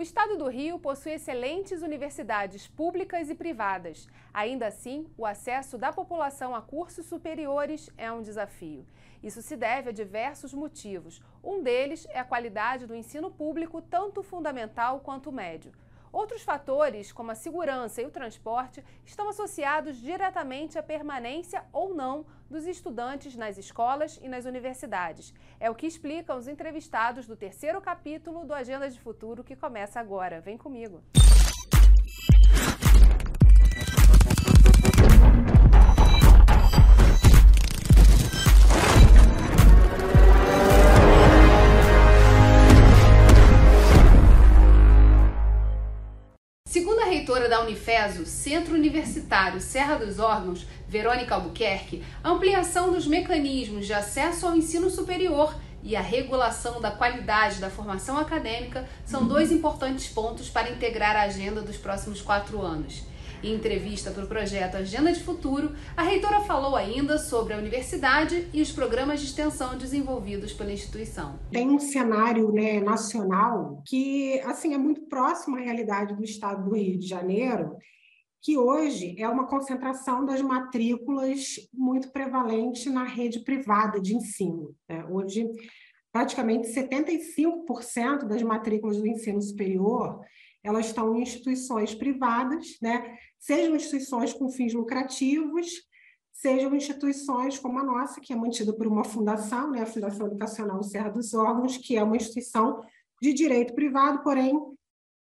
O estado do Rio possui excelentes universidades públicas e privadas. Ainda assim, o acesso da população a cursos superiores é um desafio. Isso se deve a diversos motivos. Um deles é a qualidade do ensino público, tanto fundamental quanto médio. Outros fatores, como a segurança e o transporte, estão associados diretamente à permanência ou não dos estudantes nas escolas e nas universidades. É o que explicam os entrevistados do terceiro capítulo do Agenda de Futuro que começa agora. Vem comigo. Da Unifeso, Centro Universitário Serra dos Órgãos, Verônica Albuquerque, ampliação dos mecanismos de acesso ao ensino superior e a regulação da qualidade da formação acadêmica são dois importantes pontos para integrar a agenda dos próximos quatro anos. Em entrevista para o projeto Agenda de Futuro, a reitora falou ainda sobre a universidade e os programas de extensão desenvolvidos pela instituição. Tem um cenário né, nacional que assim é muito próximo à realidade do estado do Rio de Janeiro, que hoje é uma concentração das matrículas muito prevalente na rede privada de ensino. Né? Hoje, praticamente 75% das matrículas do ensino superior elas estão em instituições privadas, né? sejam instituições com fins lucrativos, sejam instituições como a nossa, que é mantida por uma fundação, né? a Fundação Educacional Serra dos Órgãos, que é uma instituição de direito privado, porém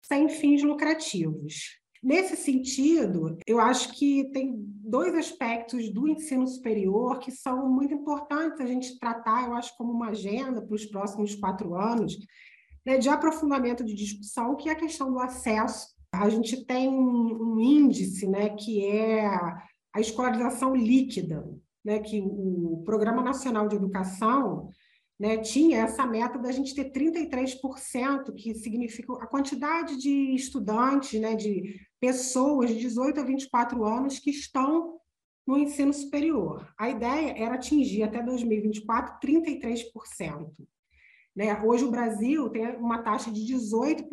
sem fins lucrativos. Nesse sentido, eu acho que tem dois aspectos do ensino superior que são muito importantes a gente tratar, eu acho, como uma agenda para os próximos quatro anos, né, de aprofundamento de discussão, que é a questão do acesso. A gente tem um, um índice né, que é a escolarização líquida, né, que o Programa Nacional de Educação né, tinha essa meta da gente ter 33%, que significa a quantidade de estudantes, né, de pessoas de 18 a 24 anos que estão no ensino superior. A ideia era atingir até 2024 33%. Né? Hoje o Brasil tem uma taxa de 18%,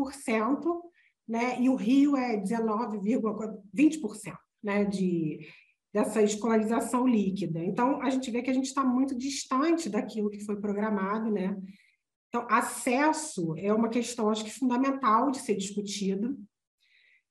né? e o Rio é 19,20% né? de, dessa escolarização líquida. Então, a gente vê que a gente está muito distante daquilo que foi programado. Né? Então, acesso é uma questão, acho que fundamental de ser discutido.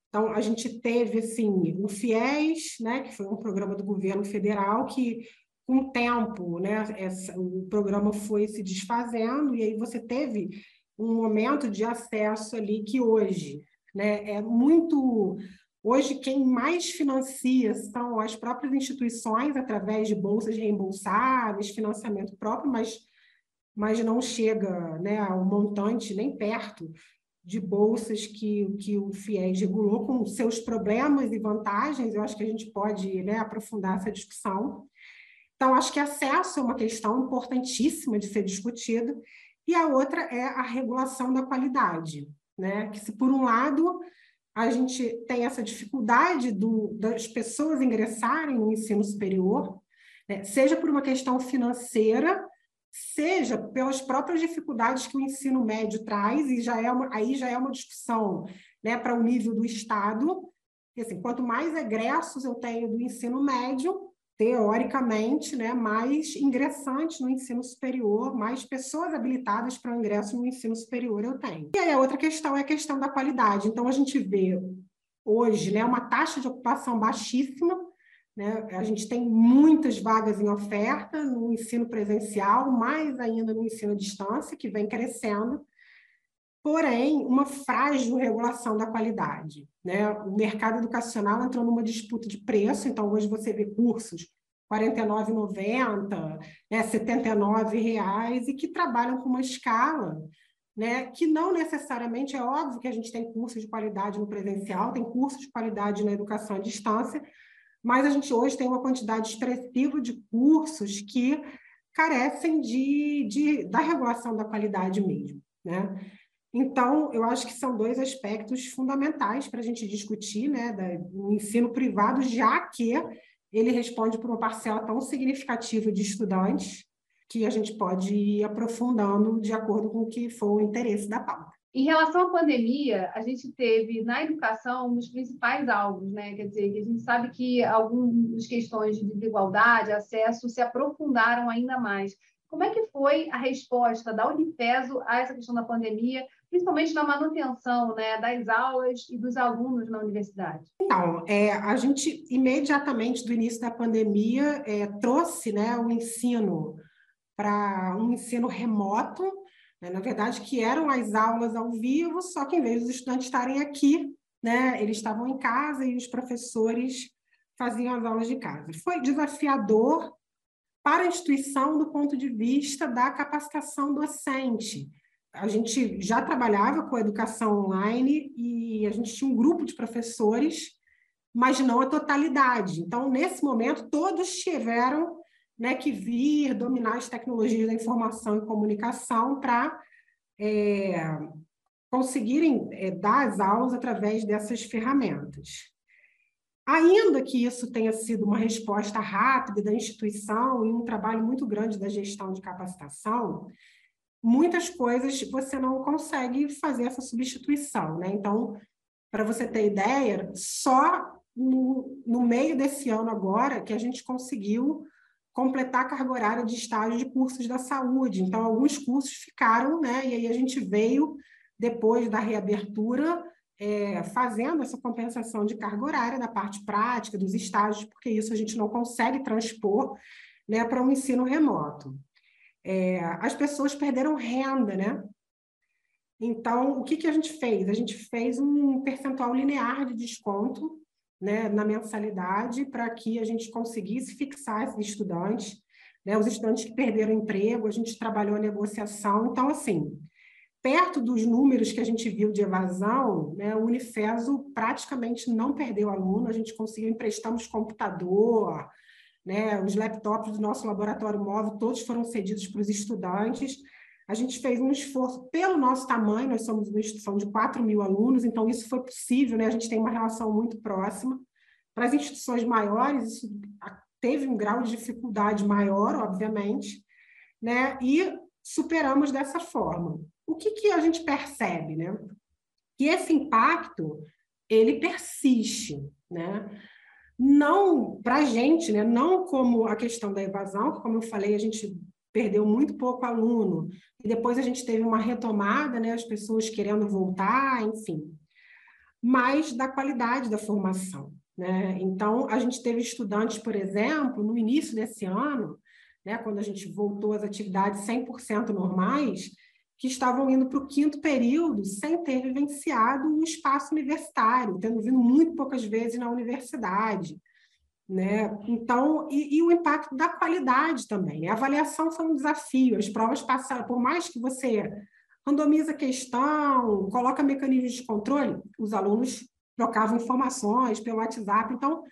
Então, a gente teve, assim, o FIES, né, que foi um programa do governo federal que com o tempo, né, essa, o programa foi se desfazendo e aí você teve um momento de acesso ali que hoje, né, é muito Hoje, quem mais financia são as próprias instituições, através de bolsas reembolsáveis, financiamento próprio, mas, mas não chega né, ao montante nem perto de bolsas que, que o FIES regulou, com seus problemas e vantagens. Eu acho que a gente pode né, aprofundar essa discussão. Então, acho que acesso é uma questão importantíssima de ser discutido, e a outra é a regulação da qualidade, né? Que se por um lado a gente tem essa dificuldade do, das pessoas ingressarem no ensino superior, né? seja por uma questão financeira, seja pelas próprias dificuldades que o ensino médio traz, e já é uma, aí já é uma discussão né, para o nível do Estado. Assim, quanto mais egressos eu tenho do ensino médio, teoricamente, né, mais ingressantes no ensino superior, mais pessoas habilitadas para o ingresso no ensino superior eu tenho. E aí a outra questão é a questão da qualidade. Então, a gente vê hoje né, uma taxa de ocupação baixíssima, né? a gente tem muitas vagas em oferta no ensino presencial, mais ainda no ensino à distância, que vem crescendo, porém, uma frágil regulação da qualidade. Né? O mercado educacional entrou numa disputa de preço, então hoje você vê cursos R$ 49,90, né, R$ 79,00, e que trabalham com uma escala né, que não necessariamente é óbvio que a gente tem cursos de qualidade no presencial, tem cursos de qualidade na educação à distância, mas a gente hoje tem uma quantidade expressiva de cursos que carecem de, de da regulação da qualidade mesmo. Né? Então, eu acho que são dois aspectos fundamentais para a gente discutir, né, do ensino privado, já que ele responde por uma parcela tão significativa de estudantes que a gente pode ir aprofundando de acordo com o que for o interesse da pauta. Em relação à pandemia, a gente teve na educação um dos principais alvos, né? Quer dizer, que a gente sabe que algumas questões de desigualdade, acesso, se aprofundaram ainda mais. Como é que foi a resposta da Unifeso a essa questão da pandemia, principalmente na manutenção né, das aulas e dos alunos na universidade? Então, é, a gente imediatamente do início da pandemia é, trouxe né, o ensino para um ensino remoto, né, na verdade, que eram as aulas ao vivo, só que em vez dos estudantes estarem aqui, né, eles estavam em casa e os professores faziam as aulas de casa. Foi desafiador para a instituição do ponto de vista da capacitação docente. A gente já trabalhava com educação online e a gente tinha um grupo de professores, mas não a totalidade. Então, nesse momento, todos tiveram né, que vir dominar as tecnologias da informação e comunicação para é, conseguirem é, dar as aulas através dessas ferramentas. Ainda que isso tenha sido uma resposta rápida da instituição e um trabalho muito grande da gestão de capacitação, muitas coisas você não consegue fazer essa substituição, né? Então, para você ter ideia, só no, no, meio desse ano agora que a gente conseguiu completar a carga horária de estágio de cursos da saúde. Então, alguns cursos ficaram, né? E aí a gente veio, depois da reabertura, é, fazendo essa compensação de carga horária da parte prática, dos estágios, porque isso a gente não consegue transpor né, para um ensino remoto. É, as pessoas perderam renda, né? Então, o que, que a gente fez? A gente fez um percentual linear de desconto né, na mensalidade para que a gente conseguisse fixar esses estudantes, né, os estudantes que perderam emprego, a gente trabalhou a negociação. Então, assim, perto dos números que a gente viu de evasão, né, o Unifeso praticamente não perdeu aluno, a gente conseguiu emprestamos computador, né, os laptops do nosso laboratório móvel, todos foram cedidos para os estudantes. A gente fez um esforço pelo nosso tamanho, nós somos uma instituição de 4 mil alunos, então isso foi possível, né? a gente tem uma relação muito próxima. Para as instituições maiores, isso teve um grau de dificuldade maior, obviamente, né? e superamos dessa forma o que, que a gente percebe, né? Que esse impacto ele persiste, né? Não para a gente, né? Não como a questão da evasão, que como eu falei, a gente perdeu muito pouco aluno e depois a gente teve uma retomada, né? As pessoas querendo voltar, enfim, mas da qualidade da formação, né? Então a gente teve estudantes, por exemplo, no início desse ano, né? Quando a gente voltou às atividades 100% normais, que estavam indo para o quinto período sem ter vivenciado o espaço universitário, tendo vindo muito poucas vezes na universidade. Né? Então, e, e o impacto da qualidade também. A avaliação foi um desafio, as provas passaram, por mais que você randomiza a questão, coloca mecanismos de controle, os alunos trocavam informações pelo WhatsApp, então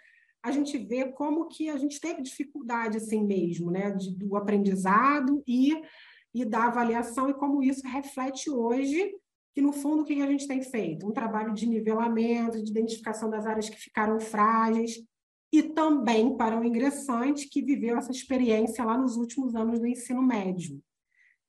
a gente vê como que a gente teve dificuldade assim mesmo, né, de, do aprendizado e e da avaliação e como isso reflete hoje que, no fundo, o que a gente tem feito? Um trabalho de nivelamento, de identificação das áreas que ficaram frágeis e também para o ingressante que viveu essa experiência lá nos últimos anos do ensino médio.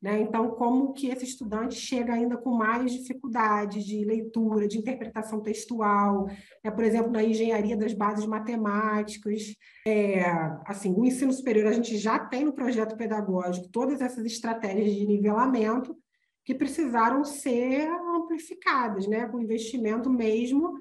Né? Então, como que esse estudante chega ainda com mais dificuldades de leitura, de interpretação textual, né? por exemplo, na engenharia das bases matemáticas. É, assim, o ensino superior, a gente já tem no projeto pedagógico todas essas estratégias de nivelamento que precisaram ser amplificadas, né? com investimento mesmo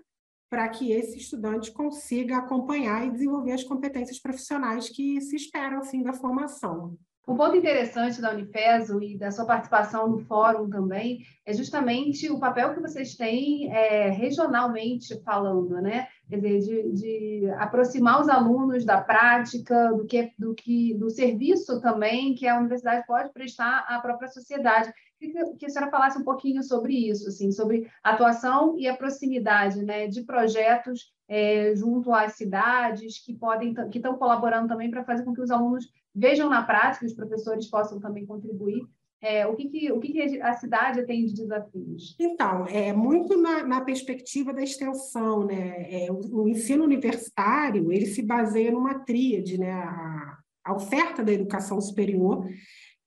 para que esse estudante consiga acompanhar e desenvolver as competências profissionais que se esperam assim da formação. Um ponto interessante da Unifeso e da sua participação no fórum também é justamente o papel que vocês têm é, regionalmente falando, né? Quer dizer, de, de, aproximar os alunos da prática, do que, do que, do serviço também que a universidade pode prestar à própria sociedade. Queria que a senhora falasse um pouquinho sobre isso, assim, sobre a atuação e a proximidade, né, de projetos é, junto às cidades que podem, que estão colaborando também para fazer com que os alunos vejam na prática, os professores possam também contribuir. É, o que, que, o que, que a cidade tem de desafios? Então, é muito na, na perspectiva da extensão, né? É, o, o, ensino universitário ele se baseia numa tríade, né? A, a oferta da educação superior,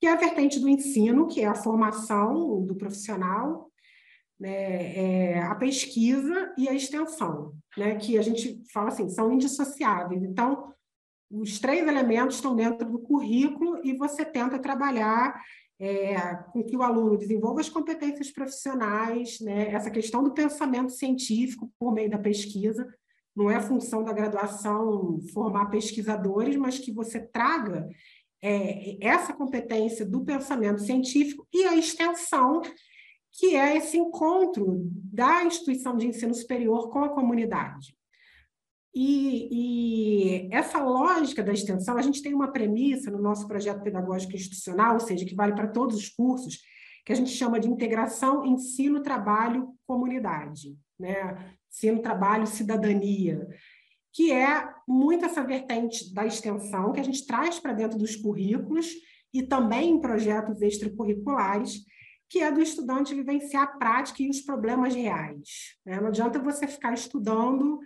que é a vertente do ensino, que é a formação do profissional, né, é, a pesquisa e a extensão, né, que a gente fala assim, são indissociáveis. Então, os três elementos estão dentro do currículo e você tenta trabalhar é, com que o aluno desenvolva as competências profissionais, né, essa questão do pensamento científico por meio da pesquisa. Não é função da graduação formar pesquisadores, mas que você traga é, essa competência do pensamento científico e a extensão que é esse encontro da instituição de ensino superior com a comunidade. E, e, essa lógica da extensão, a gente tem uma premissa no nosso projeto pedagógico institucional, ou seja, que vale para todos os cursos, que a gente chama de integração ensino, trabalho, comunidade, né? Ensino, trabalho, cidadania, que é muito essa vertente da extensão que a gente traz para dentro dos currículos e também em projetos extracurriculares, que é do estudante vivenciar a prática e os problemas reais. Né? Não adianta você ficar estudando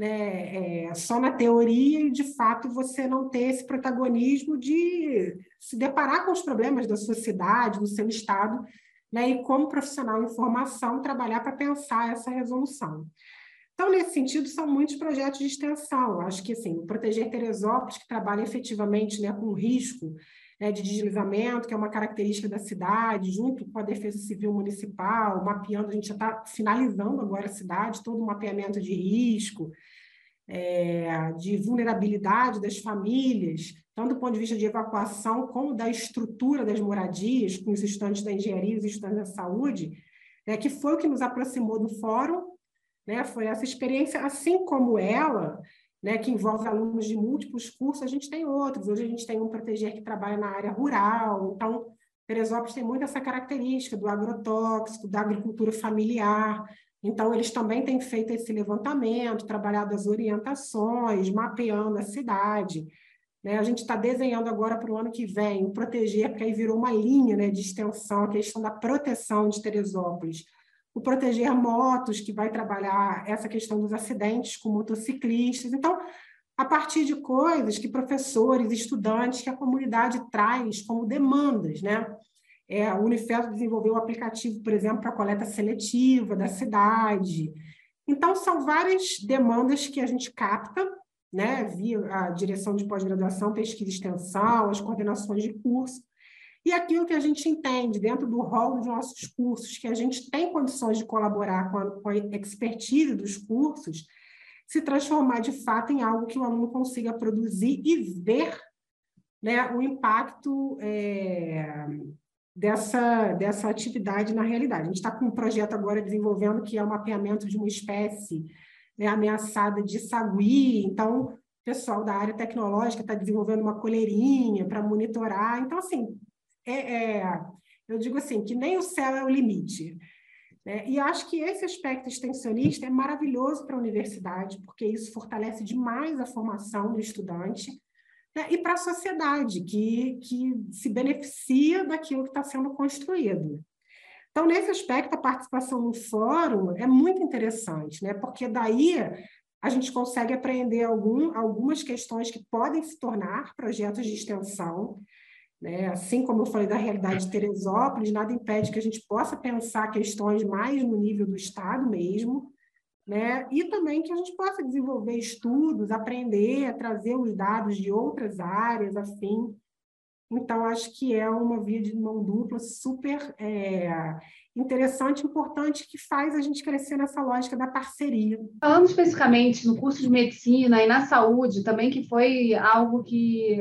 né, é, só na teoria e, de fato, você não ter esse protagonismo de se deparar com os problemas da sua cidade, do seu estado, né, e como profissional em formação trabalhar para pensar essa resolução. Então, nesse sentido, são muitos projetos de extensão. Acho que, assim, o Proteger Teresópolis, que trabalha efetivamente né, com risco né, de deslizamento, que é uma característica da cidade, junto com a Defesa Civil Municipal, mapeando, a gente já está finalizando agora a cidade, todo o mapeamento de risco, é, de vulnerabilidade das famílias, tanto do ponto de vista de evacuação, como da estrutura das moradias, com os estudantes da engenharia e os estudantes da saúde, é, que foi o que nos aproximou do fórum, né, foi essa experiência, assim como ela, né, que envolve alunos de múltiplos cursos, a gente tem outros. Hoje a gente tem um proteger que trabalha na área rural, então Teresópolis tem muito essa característica do agrotóxico, da agricultura familiar. Então, eles também têm feito esse levantamento, trabalhado as orientações, mapeando a cidade. Né? A gente está desenhando agora para o ano que vem o proteger, porque aí virou uma linha né, de extensão, a questão da proteção de Teresópolis o Proteger Motos, que vai trabalhar essa questão dos acidentes com motociclistas. Então, a partir de coisas que professores, estudantes, que a comunidade traz como demandas, né? É, o Unifesto desenvolveu um aplicativo, por exemplo, para coleta seletiva da cidade. Então, são várias demandas que a gente capta, né, via a direção de pós-graduação, pesquisa e extensão, as coordenações de curso, e aquilo que a gente entende dentro do rol dos nossos cursos, que a gente tem condições de colaborar com a, com a expertise dos cursos, se transformar de fato em algo que o aluno consiga produzir e ver né, o impacto é, dessa, dessa atividade na realidade. A gente está com um projeto agora desenvolvendo que é o mapeamento de uma espécie né, ameaçada de sagui, então o pessoal da área tecnológica está desenvolvendo uma coleirinha para monitorar. Então, assim, é, é, eu digo assim, que nem o céu é o limite. Né? E acho que esse aspecto extensionista é maravilhoso para a universidade, porque isso fortalece demais a formação do estudante né? e para a sociedade, que, que se beneficia daquilo que está sendo construído. Então, nesse aspecto, a participação no fórum é muito interessante, né? porque daí a gente consegue aprender algum, algumas questões que podem se tornar projetos de extensão, né? Assim como eu falei da realidade de Teresópolis, nada impede que a gente possa pensar questões mais no nível do Estado mesmo, né? e também que a gente possa desenvolver estudos, aprender, trazer os dados de outras áreas, afim. Então, acho que é uma via de mão dupla super é, interessante, importante, que faz a gente crescer nessa lógica da parceria. Falando especificamente no curso de medicina e na saúde, também que foi algo que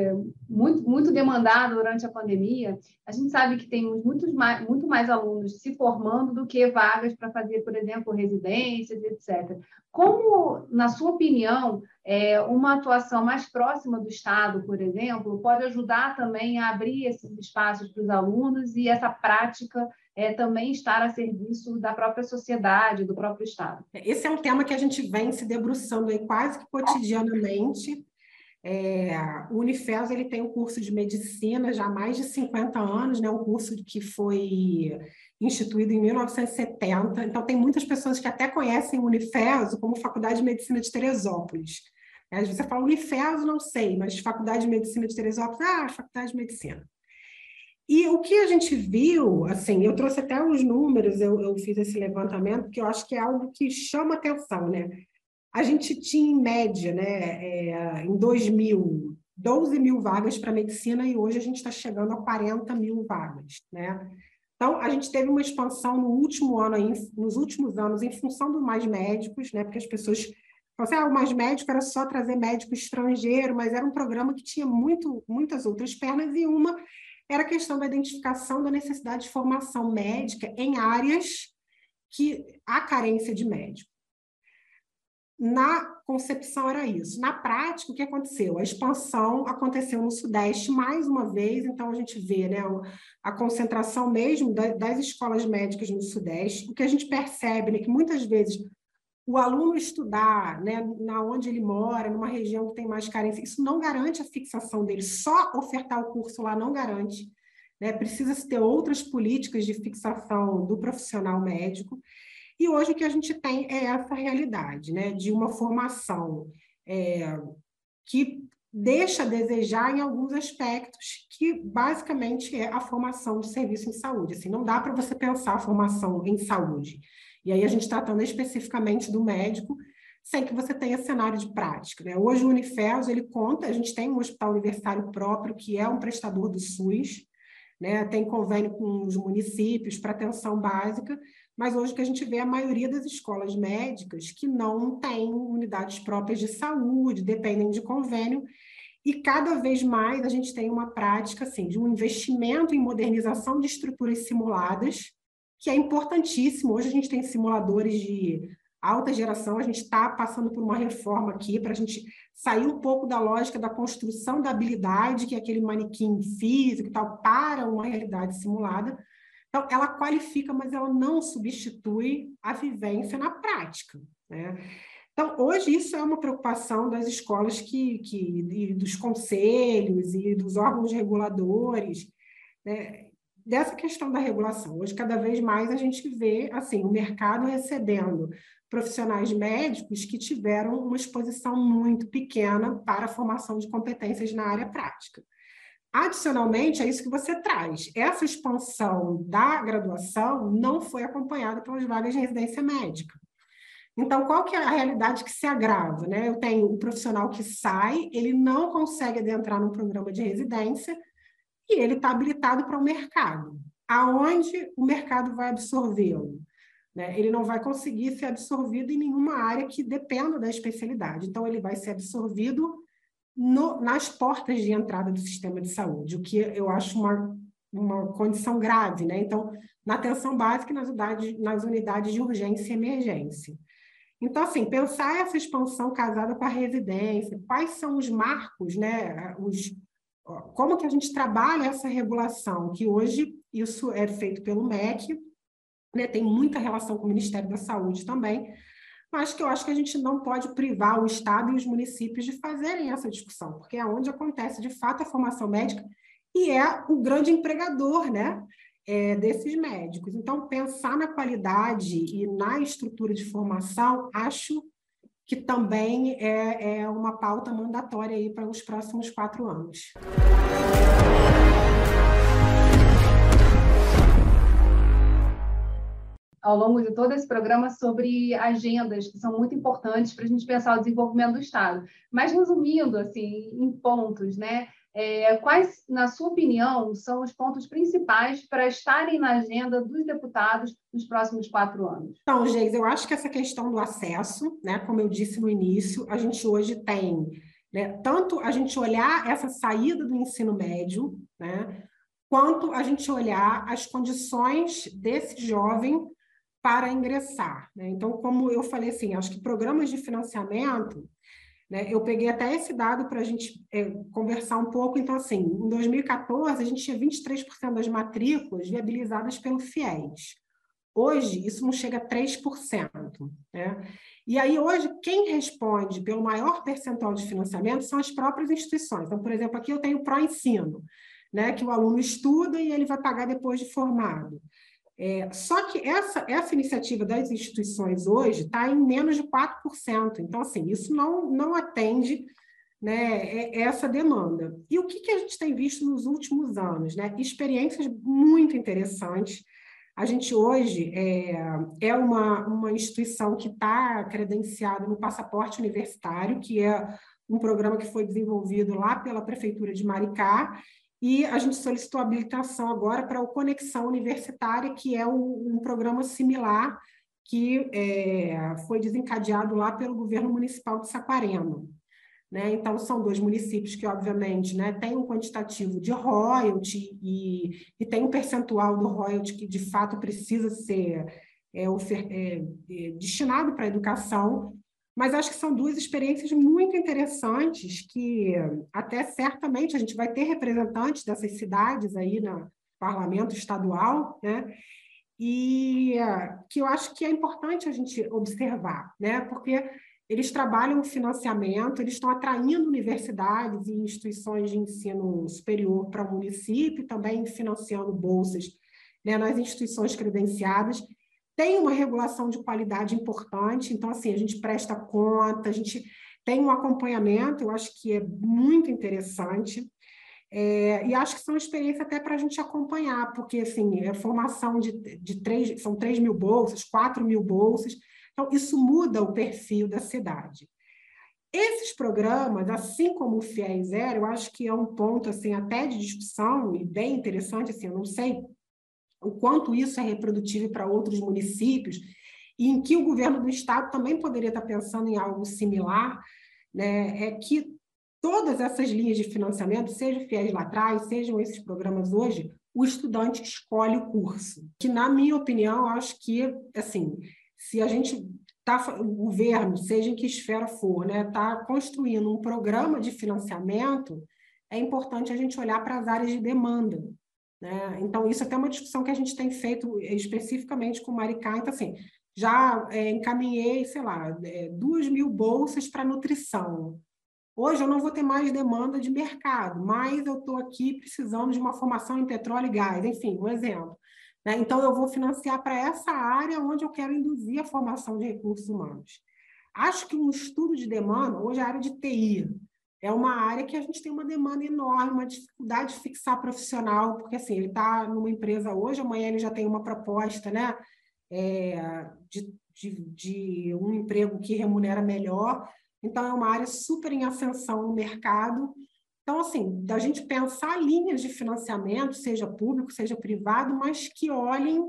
muito, muito demandado durante a pandemia, a gente sabe que tem muitos mais, muito mais alunos se formando do que vagas para fazer, por exemplo, residências, etc. Como, na sua opinião, é, uma atuação mais próxima do Estado, por exemplo, pode ajudar também a abrir esses espaços para os alunos e essa prática é, também estar a serviço da própria sociedade, do próprio Estado. Esse é um tema que a gente vem se debruçando aí quase que cotidianamente. É, o Unifes ele tem um curso de medicina já há mais de 50 anos, né, um curso que foi instituído em 1970. Então, tem muitas pessoas que até conhecem o Unifes como Faculdade de Medicina de Teresópolis. Às vezes você fala Unifes, não sei, mas Faculdade de Medicina de Teresópolis, ah, Faculdade de Medicina. E o que a gente viu, assim, eu trouxe até os números, eu, eu fiz esse levantamento, porque eu acho que é algo que chama atenção, né? A gente tinha, em média, né, é, em 2000, 12 mil vagas para medicina e hoje a gente está chegando a 40 mil vagas, né? Então, a gente teve uma expansão no último ano, aí, nos últimos anos, em função do mais médicos, né? Porque as pessoas falam assim, ah, o mais médico era só trazer médico estrangeiro, mas era um programa que tinha muito, muitas outras pernas, e uma era a questão da identificação da necessidade de formação médica em áreas que há carência de médico. Na concepção era isso. Na prática, o que aconteceu? A expansão aconteceu no Sudeste mais uma vez, então a gente vê né, a concentração mesmo das escolas médicas no Sudeste. O que a gente percebe é que muitas vezes o aluno estudar né, na onde ele mora, numa região que tem mais carência, isso não garante a fixação dele. Só ofertar o curso lá não garante. Né? Precisa-se ter outras políticas de fixação do profissional médico. E hoje o que a gente tem é essa realidade, né, de uma formação é, que deixa a desejar em alguns aspectos, que basicamente é a formação do serviço em saúde. Assim, não dá para você pensar a formação em saúde. E aí a gente tratando especificamente do médico, sem que você tenha cenário de prática. Né? Hoje o Unifels, ele conta, a gente tem um hospital universitário próprio, que é um prestador do SUS, né? tem convênio com os municípios para atenção básica, mas hoje que a gente vê a maioria das escolas médicas que não têm unidades próprias de saúde, dependem de convênio, e cada vez mais a gente tem uma prática assim, de um investimento em modernização de estruturas simuladas, que é importantíssimo. Hoje a gente tem simuladores de alta geração, a gente está passando por uma reforma aqui para a gente sair um pouco da lógica da construção da habilidade, que é aquele manequim físico e tal, para uma realidade simulada, então, ela qualifica, mas ela não substitui a vivência na prática. Né? Então, hoje, isso é uma preocupação das escolas que, que, dos conselhos e dos órgãos reguladores, né? Dessa questão da regulação. Hoje, cada vez mais, a gente vê assim, o mercado recebendo profissionais médicos que tiveram uma exposição muito pequena para a formação de competências na área prática. Adicionalmente, é isso que você traz. Essa expansão da graduação não foi acompanhada pelas vagas de residência médica. Então, qual que é a realidade que se agrava? Né? Eu tenho um profissional que sai, ele não consegue adentrar no programa de residência e ele está habilitado para o mercado. Aonde o mercado vai absorvê-lo? Né? Ele não vai conseguir ser absorvido em nenhuma área que dependa da especialidade. Então, ele vai ser absorvido no, nas portas de entrada do sistema de saúde, o que eu acho uma, uma condição grave, né? Então, na atenção básica e nas unidades, nas unidades de urgência e emergência. Então, assim, pensar essa expansão casada com a residência, quais são os marcos, né? Os, como que a gente trabalha essa regulação, que hoje isso é feito pelo MEC, né? tem muita relação com o Ministério da Saúde também, mas que eu acho que a gente não pode privar o Estado e os municípios de fazerem essa discussão, porque é onde acontece de fato a formação médica e é o grande empregador né, é, desses médicos. Então, pensar na qualidade e na estrutura de formação, acho que também é, é uma pauta mandatória aí para os próximos quatro anos. ao longo de todo esse programa sobre agendas que são muito importantes para a gente pensar o desenvolvimento do Estado. Mas resumindo, assim, em pontos, né? É, quais, na sua opinião, são os pontos principais para estarem na agenda dos deputados nos próximos quatro anos? Então, Geis, eu acho que essa questão do acesso, né, como eu disse no início, a gente hoje tem né, tanto a gente olhar essa saída do ensino médio, né, quanto a gente olhar as condições desse jovem para ingressar. Né? Então, como eu falei assim, acho que programas de financiamento, né, eu peguei até esse dado para a gente é, conversar um pouco. Então, assim, em 2014, a gente tinha 23% das matrículas viabilizadas pelo FIES. Hoje, isso não chega a 3%. Né? E aí, hoje, quem responde pelo maior percentual de financiamento são as próprias instituições. Então, por exemplo, aqui eu tenho o Pró-Ensino, né, que o aluno estuda e ele vai pagar depois de formado. É, só que essa, essa iniciativa das instituições hoje está em menos de 4%. Então, assim, isso não, não atende né, é essa demanda. E o que, que a gente tem visto nos últimos anos? Né? Experiências muito interessantes. A gente hoje é, é uma, uma instituição que está credenciada no passaporte universitário, que é um programa que foi desenvolvido lá pela Prefeitura de Maricá, e a gente solicitou habilitação agora para o Conexão Universitária, que é um, um programa similar que é, foi desencadeado lá pelo governo municipal de Saquarema. Né? Então, são dois municípios que, obviamente, né, têm um quantitativo de royalty e, e tem um percentual do royalty que, de fato, precisa ser é, é, é, destinado para a educação, mas acho que são duas experiências muito interessantes que até certamente a gente vai ter representantes dessas cidades aí no parlamento estadual, né? E que eu acho que é importante a gente observar, né? Porque eles trabalham financiamento, eles estão atraindo universidades e instituições de ensino superior para o município, também financiando bolsas né, nas instituições credenciadas. Tem uma regulação de qualidade importante, então, assim, a gente presta conta, a gente tem um acompanhamento, eu acho que é muito interessante. É, e acho que são experiências até para a gente acompanhar, porque assim, a formação de, de três, são 3 mil bolsas, 4 mil bolsas, então, isso muda o perfil da cidade. Esses programas, assim como o FIES Zero, eu acho que é um ponto assim até de discussão e bem interessante, assim, eu não sei o quanto isso é reprodutivo para outros municípios e em que o governo do estado também poderia estar pensando em algo similar, né, é que todas essas linhas de financiamento, seja o FIES lá atrás, sejam esses programas hoje, o estudante escolhe o curso. Que, na minha opinião, acho que, assim, se a gente está, o governo, seja em que esfera for, está né, tá construindo um programa de financiamento, é importante a gente olhar para as áreas de demanda. Né? Então, isso é até uma discussão que a gente tem feito especificamente com o Maricá. Então, assim, já é, encaminhei, sei lá, é, duas mil bolsas para nutrição. Hoje eu não vou ter mais demanda de mercado, mas eu estou aqui precisando de uma formação em petróleo e gás, enfim, um exemplo. Né? Então, eu vou financiar para essa área onde eu quero induzir a formação de recursos humanos. Acho que um estudo de demanda, hoje a área de TI, é uma área que a gente tem uma demanda enorme, uma dificuldade de fixar profissional, porque assim, ele está numa empresa hoje, amanhã ele já tem uma proposta né, é, de, de, de um emprego que remunera melhor. Então, é uma área super em ascensão no mercado então, assim, da gente pensar linhas de financiamento, seja público, seja privado, mas que olhem,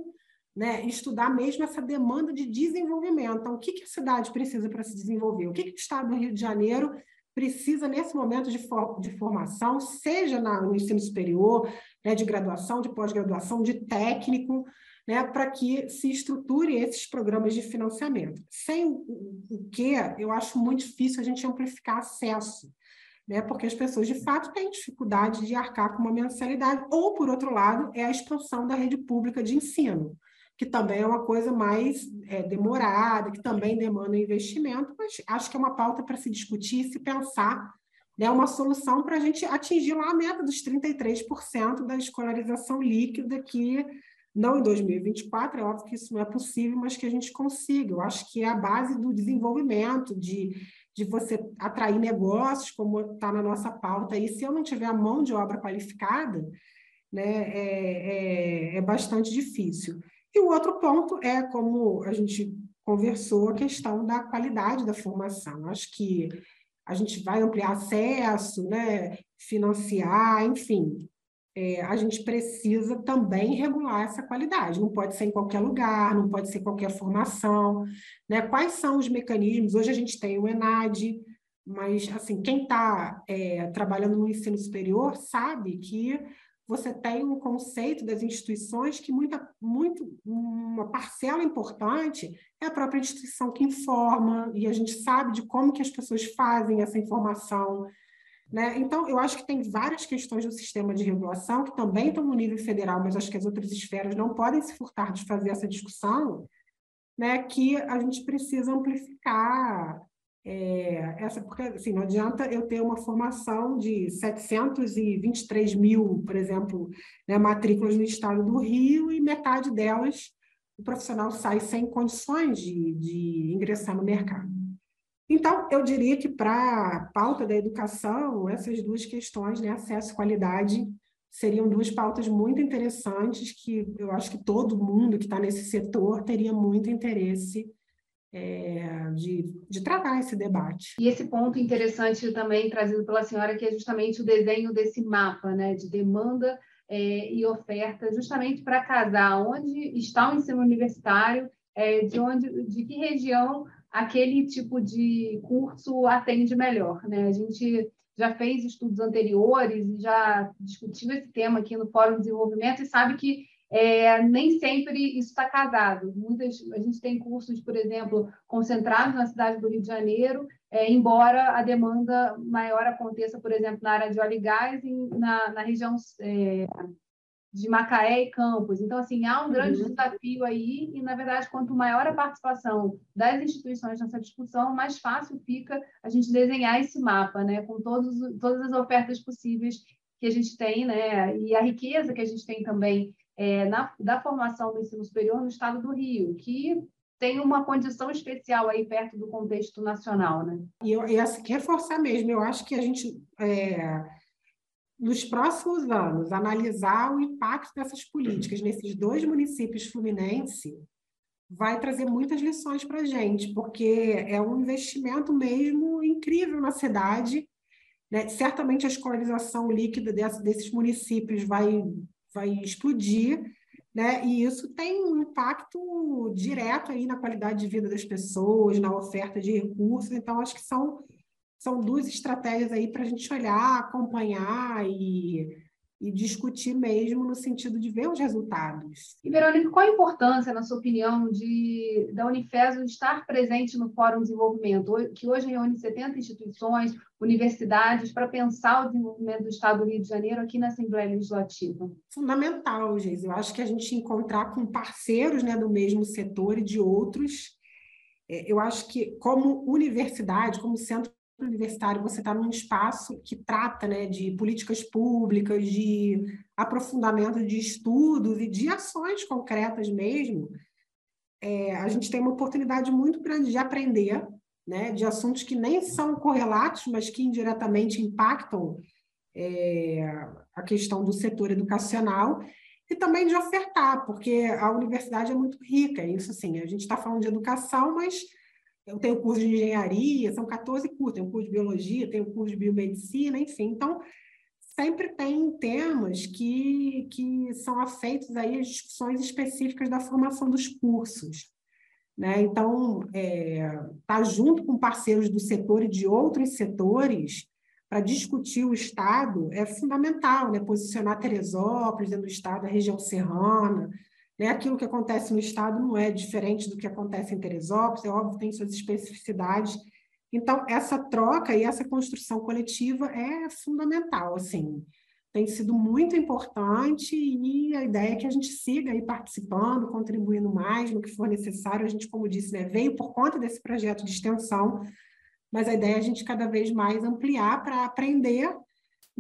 né, estudar mesmo essa demanda de desenvolvimento. Então, o que, que a cidade precisa para se desenvolver? O que, que o Estado do Rio de Janeiro precisa nesse momento de, for de formação, seja na, no ensino superior, né, de graduação, de pós-graduação, de técnico, né, para que se estruture esses programas de financiamento. Sem o, o que, eu acho muito difícil a gente amplificar acesso né? porque as pessoas de fato têm dificuldade de arcar com uma mensalidade, ou, por outro lado, é a expansão da rede pública de ensino, que também é uma coisa mais é, demorada, que também demanda investimento, mas acho que é uma pauta para se discutir e se pensar né, uma solução para a gente atingir lá a meta dos 33% da escolarização líquida que não em 2024, é óbvio que isso não é possível, mas que a gente consiga. Eu acho que é a base do desenvolvimento, de de você atrair negócios, como está na nossa pauta. E se eu não tiver a mão de obra qualificada, né, é, é, é bastante difícil. E o outro ponto é, como a gente conversou, a questão da qualidade da formação. Acho que a gente vai ampliar acesso, né, financiar, enfim, é, a gente precisa também regular essa qualidade. Não pode ser em qualquer lugar, não pode ser qualquer formação. Né? Quais são os mecanismos? Hoje a gente tem o ENAD, mas assim quem está é, trabalhando no ensino superior sabe que você tem um conceito das instituições que muita, muito, uma parcela importante é a própria instituição que informa, e a gente sabe de como que as pessoas fazem essa informação, né? Então, eu acho que tem várias questões do sistema de regulação que também estão no nível federal, mas acho que as outras esferas não podem se furtar de fazer essa discussão, né? que a gente precisa amplificar é, essa, porque assim, não adianta eu ter uma formação de 723 mil, por exemplo, né, matrículas no estado do Rio, e metade delas o profissional sai sem condições de, de ingressar no mercado. Então, eu diria que para a pauta da educação, essas duas questões, né, acesso e qualidade, seriam duas pautas muito interessantes que eu acho que todo mundo que está nesse setor teria muito interesse é, de, de tratar esse debate. E esse ponto interessante também trazido pela senhora, que é justamente o desenho desse mapa né, de demanda é, e oferta, justamente para casar onde está o ensino universitário, é, de, onde, de que região aquele tipo de curso atende melhor. Né? A gente já fez estudos anteriores e já discutiu esse tema aqui no Fórum de Desenvolvimento e sabe que é, nem sempre isso está casado. Muitas, a gente tem cursos, por exemplo, concentrados na cidade do Rio de Janeiro, é, embora a demanda maior aconteça, por exemplo, na área de óleo e gás, e na, na região é, de Macaé e Campos. Então, assim, há um grande uhum. desafio aí, e, na verdade, quanto maior a participação das instituições nessa discussão, mais fácil fica a gente desenhar esse mapa, né, com todos, todas as ofertas possíveis que a gente tem, né, e a riqueza que a gente tem também é, na, da formação do ensino superior no estado do Rio, que tem uma condição especial aí perto do contexto nacional, né? E, eu, e assim, reforçar mesmo, eu acho que a gente... É nos próximos anos, analisar o impacto dessas políticas nesses dois municípios fluminenses vai trazer muitas lições para a gente, porque é um investimento mesmo incrível na cidade. Né? Certamente a escolarização líquida desses municípios vai, vai explodir, né? e isso tem um impacto direto aí na qualidade de vida das pessoas, na oferta de recursos. Então, acho que são são duas estratégias aí para a gente olhar, acompanhar e, e discutir mesmo no sentido de ver os resultados. E, Verônica, qual a importância, na sua opinião, de, da Unifeso estar presente no Fórum de Desenvolvimento, que hoje reúne 70 instituições, universidades, para pensar o desenvolvimento do Estado do Rio de Janeiro aqui na Assembleia Legislativa? Fundamental, Geis. Eu acho que a gente encontrar com parceiros né, do mesmo setor e de outros é, eu acho que, como universidade, como centro universitário, você está num espaço que trata né, de políticas públicas, de aprofundamento de estudos e de ações concretas mesmo, é, a gente tem uma oportunidade muito grande de aprender né, de assuntos que nem são correlatos, mas que indiretamente impactam é, a questão do setor educacional e também de ofertar, porque a universidade é muito rica, isso sim, a gente está falando de educação, mas eu tenho curso de engenharia, são 14 cursos, tem o curso de biologia, tem o curso de biomedicina, enfim. Então, sempre tem temas que, que são afeitos aí às discussões específicas da formação dos cursos. Né? Então, é, tá junto com parceiros do setor e de outros setores para discutir o Estado é fundamental, né? posicionar Teresópolis dentro do Estado, a região serrana, né? Aquilo que acontece no Estado não é diferente do que acontece em Teresópolis, é óbvio, tem suas especificidades. Então, essa troca e essa construção coletiva é fundamental, assim, tem sido muito importante e a ideia é que a gente siga aí participando, contribuindo mais no que for necessário. A gente, como disse, né, veio por conta desse projeto de extensão, mas a ideia é a gente cada vez mais ampliar para aprender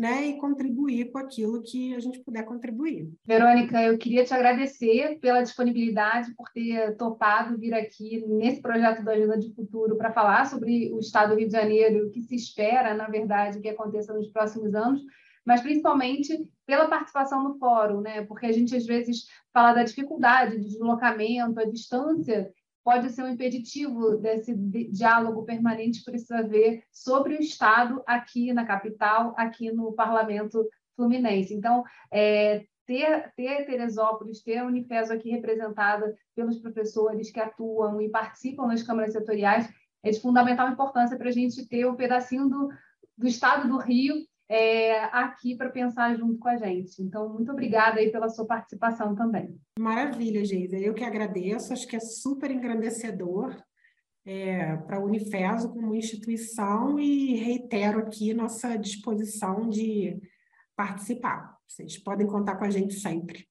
né, e contribuir com aquilo que a gente puder contribuir. Verônica, eu queria te agradecer pela disponibilidade, por ter topado vir aqui nesse projeto da Agenda de Futuro para falar sobre o Estado do Rio de Janeiro o que se espera, na verdade, que aconteça nos próximos anos, mas principalmente pela participação no fórum, né? Porque a gente às vezes fala da dificuldade de deslocamento, a distância pode ser um impeditivo desse diálogo permanente que precisa haver sobre o Estado aqui na capital, aqui no Parlamento Fluminense. Então, é, ter, ter Teresópolis, ter a Unifeso aqui representada pelos professores que atuam e participam nas câmaras setoriais é de fundamental importância para a gente ter um pedacinho do, do Estado do Rio é, aqui para pensar junto com a gente. Então, muito obrigada aí pela sua participação também. Maravilha, Geisa. Eu que agradeço, acho que é super engrandecedor é, para a Unifeso como instituição e reitero aqui nossa disposição de participar. Vocês podem contar com a gente sempre.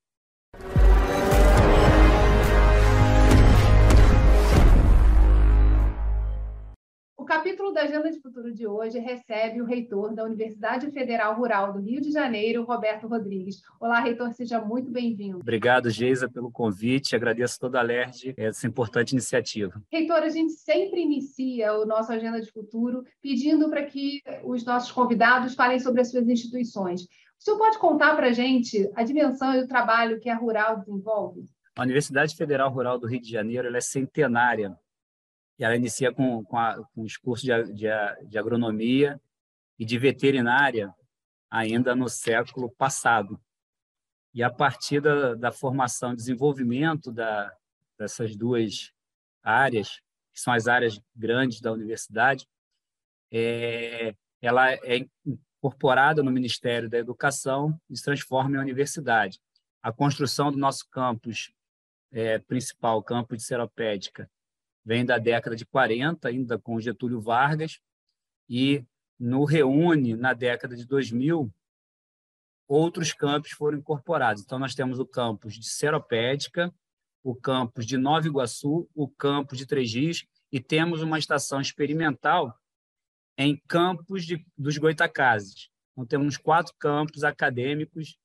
Capítulo da Agenda de Futuro de hoje recebe o reitor da Universidade Federal Rural do Rio de Janeiro, Roberto Rodrigues. Olá, reitor, seja muito bem-vindo. Obrigado, Geisa, pelo convite. Agradeço toda a LERJ essa importante iniciativa. Reitor, a gente sempre inicia o nosso Agenda de Futuro pedindo para que os nossos convidados falem sobre as suas instituições. O senhor pode contar para a gente a dimensão e o trabalho que a Rural desenvolve? A Universidade Federal Rural do Rio de Janeiro é centenária e ela inicia com, com, a, com os cursos de, de, de agronomia e de veterinária ainda no século passado. E a partir da, da formação desenvolvimento da, dessas duas áreas, que são as áreas grandes da universidade, é, ela é incorporada no Ministério da Educação e se transforma em universidade. A construção do nosso campus é, principal, campus de Seropédica, vem da década de 40, ainda com Getúlio Vargas, e no Reúne, na década de 2000, outros campos foram incorporados. Então, nós temos o campus de Seropédica, o campus de Nova Iguaçu, o campus de Três Rios, e temos uma estação experimental em campos de, dos Goitacazes. Então, temos quatro campos acadêmicos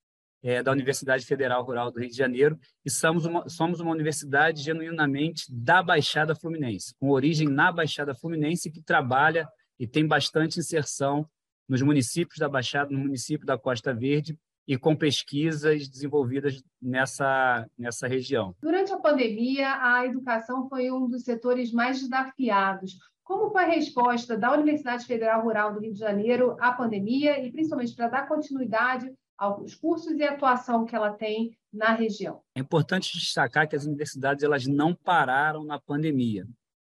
é, da Universidade Federal Rural do Rio de Janeiro e somos uma, somos uma universidade genuinamente da Baixada Fluminense, com origem na Baixada Fluminense, que trabalha e tem bastante inserção nos municípios da Baixada, no município da Costa Verde e com pesquisas desenvolvidas nessa, nessa região. Durante a pandemia, a educação foi um dos setores mais desafiados. Como foi a resposta da Universidade Federal Rural do Rio de Janeiro à pandemia e, principalmente, para dar continuidade aos cursos e atuação que ela tem na região. É importante destacar que as universidades elas não pararam na pandemia.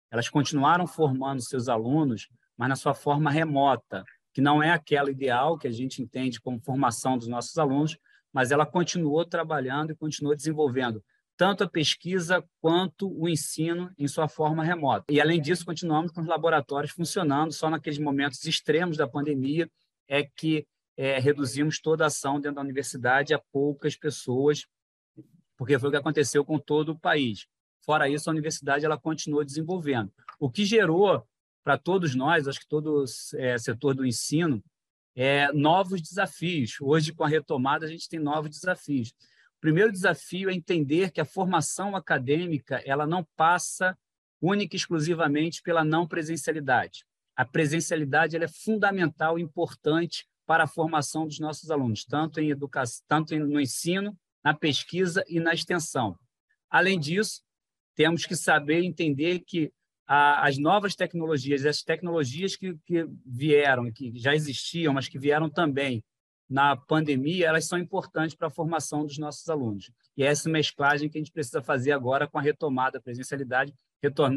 Elas continuaram formando seus alunos, mas na sua forma remota, que não é aquela ideal que a gente entende como formação dos nossos alunos, mas ela continuou trabalhando e continuou desenvolvendo tanto a pesquisa quanto o ensino em sua forma remota. E, além disso, continuamos com os laboratórios funcionando, só naqueles momentos extremos da pandemia é que é, reduzimos toda a ação dentro da universidade a poucas pessoas, porque foi o que aconteceu com todo o país. Fora isso, a universidade ela continuou desenvolvendo, o que gerou para todos nós, acho que todo é, setor do ensino, é, novos desafios. Hoje, com a retomada, a gente tem novos desafios. O primeiro desafio é entender que a formação acadêmica ela não passa única e exclusivamente pela não presencialidade. A presencialidade é fundamental e importante para a formação dos nossos alunos, tanto em educação, tanto no ensino, na pesquisa e na extensão. Além disso, temos que saber entender que a, as novas tecnologias, as tecnologias que, que vieram, que já existiam, mas que vieram também na pandemia, elas são importantes para a formação dos nossos alunos. E é essa mesclagem que a gente precisa fazer agora com a retomada da presencialidade.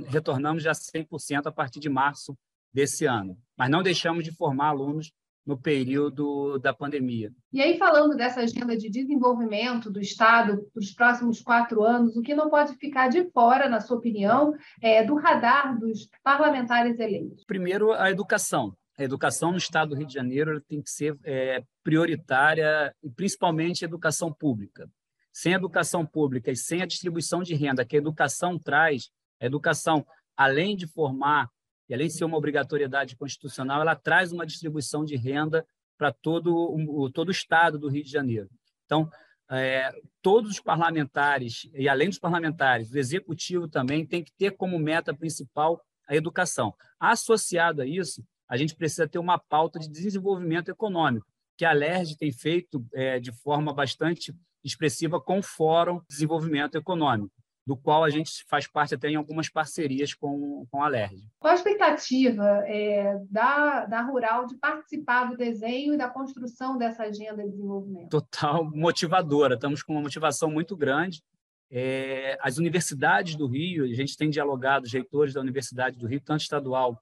Retornamos já 100% a partir de março desse ano. Mas não deixamos de formar alunos no período da pandemia. E aí, falando dessa agenda de desenvolvimento do Estado para os próximos quatro anos, o que não pode ficar de fora, na sua opinião, é do radar dos parlamentares eleitos? Primeiro, a educação. A educação no Estado do Rio de Janeiro tem que ser é, prioritária, e principalmente a educação pública. Sem educação pública e sem a distribuição de renda que a educação traz, a educação, além de formar e além de ser uma obrigatoriedade constitucional, ela traz uma distribuição de renda para todo o, todo o estado do Rio de Janeiro. Então, é, todos os parlamentares, e além dos parlamentares, o executivo também tem que ter como meta principal a educação. Associado a isso, a gente precisa ter uma pauta de desenvolvimento econômico, que a LERJ tem feito é, de forma bastante expressiva com o Fórum de Desenvolvimento Econômico do qual a gente faz parte até em algumas parcerias com, com a LERJ. Qual a expectativa é, da, da Rural de participar do desenho e da construção dessa agenda de desenvolvimento? Total motivadora, estamos com uma motivação muito grande. É, as universidades do Rio, a gente tem dialogado, os reitores da Universidade do Rio, tanto estadual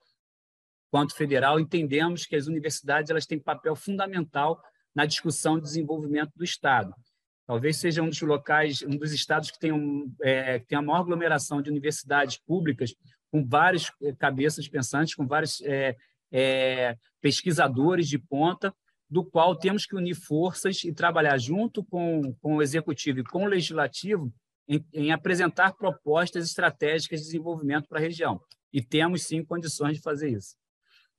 quanto federal, entendemos que as universidades elas têm papel fundamental na discussão de desenvolvimento do Estado. Talvez seja um dos locais, um dos estados que tem, um, é, que tem a maior aglomeração de universidades públicas, com vários é, cabeças pensantes, com vários é, é, pesquisadores de ponta, do qual temos que unir forças e trabalhar junto com, com o executivo e com o legislativo em, em apresentar propostas estratégicas de desenvolvimento para a região. E temos, sim, condições de fazer isso.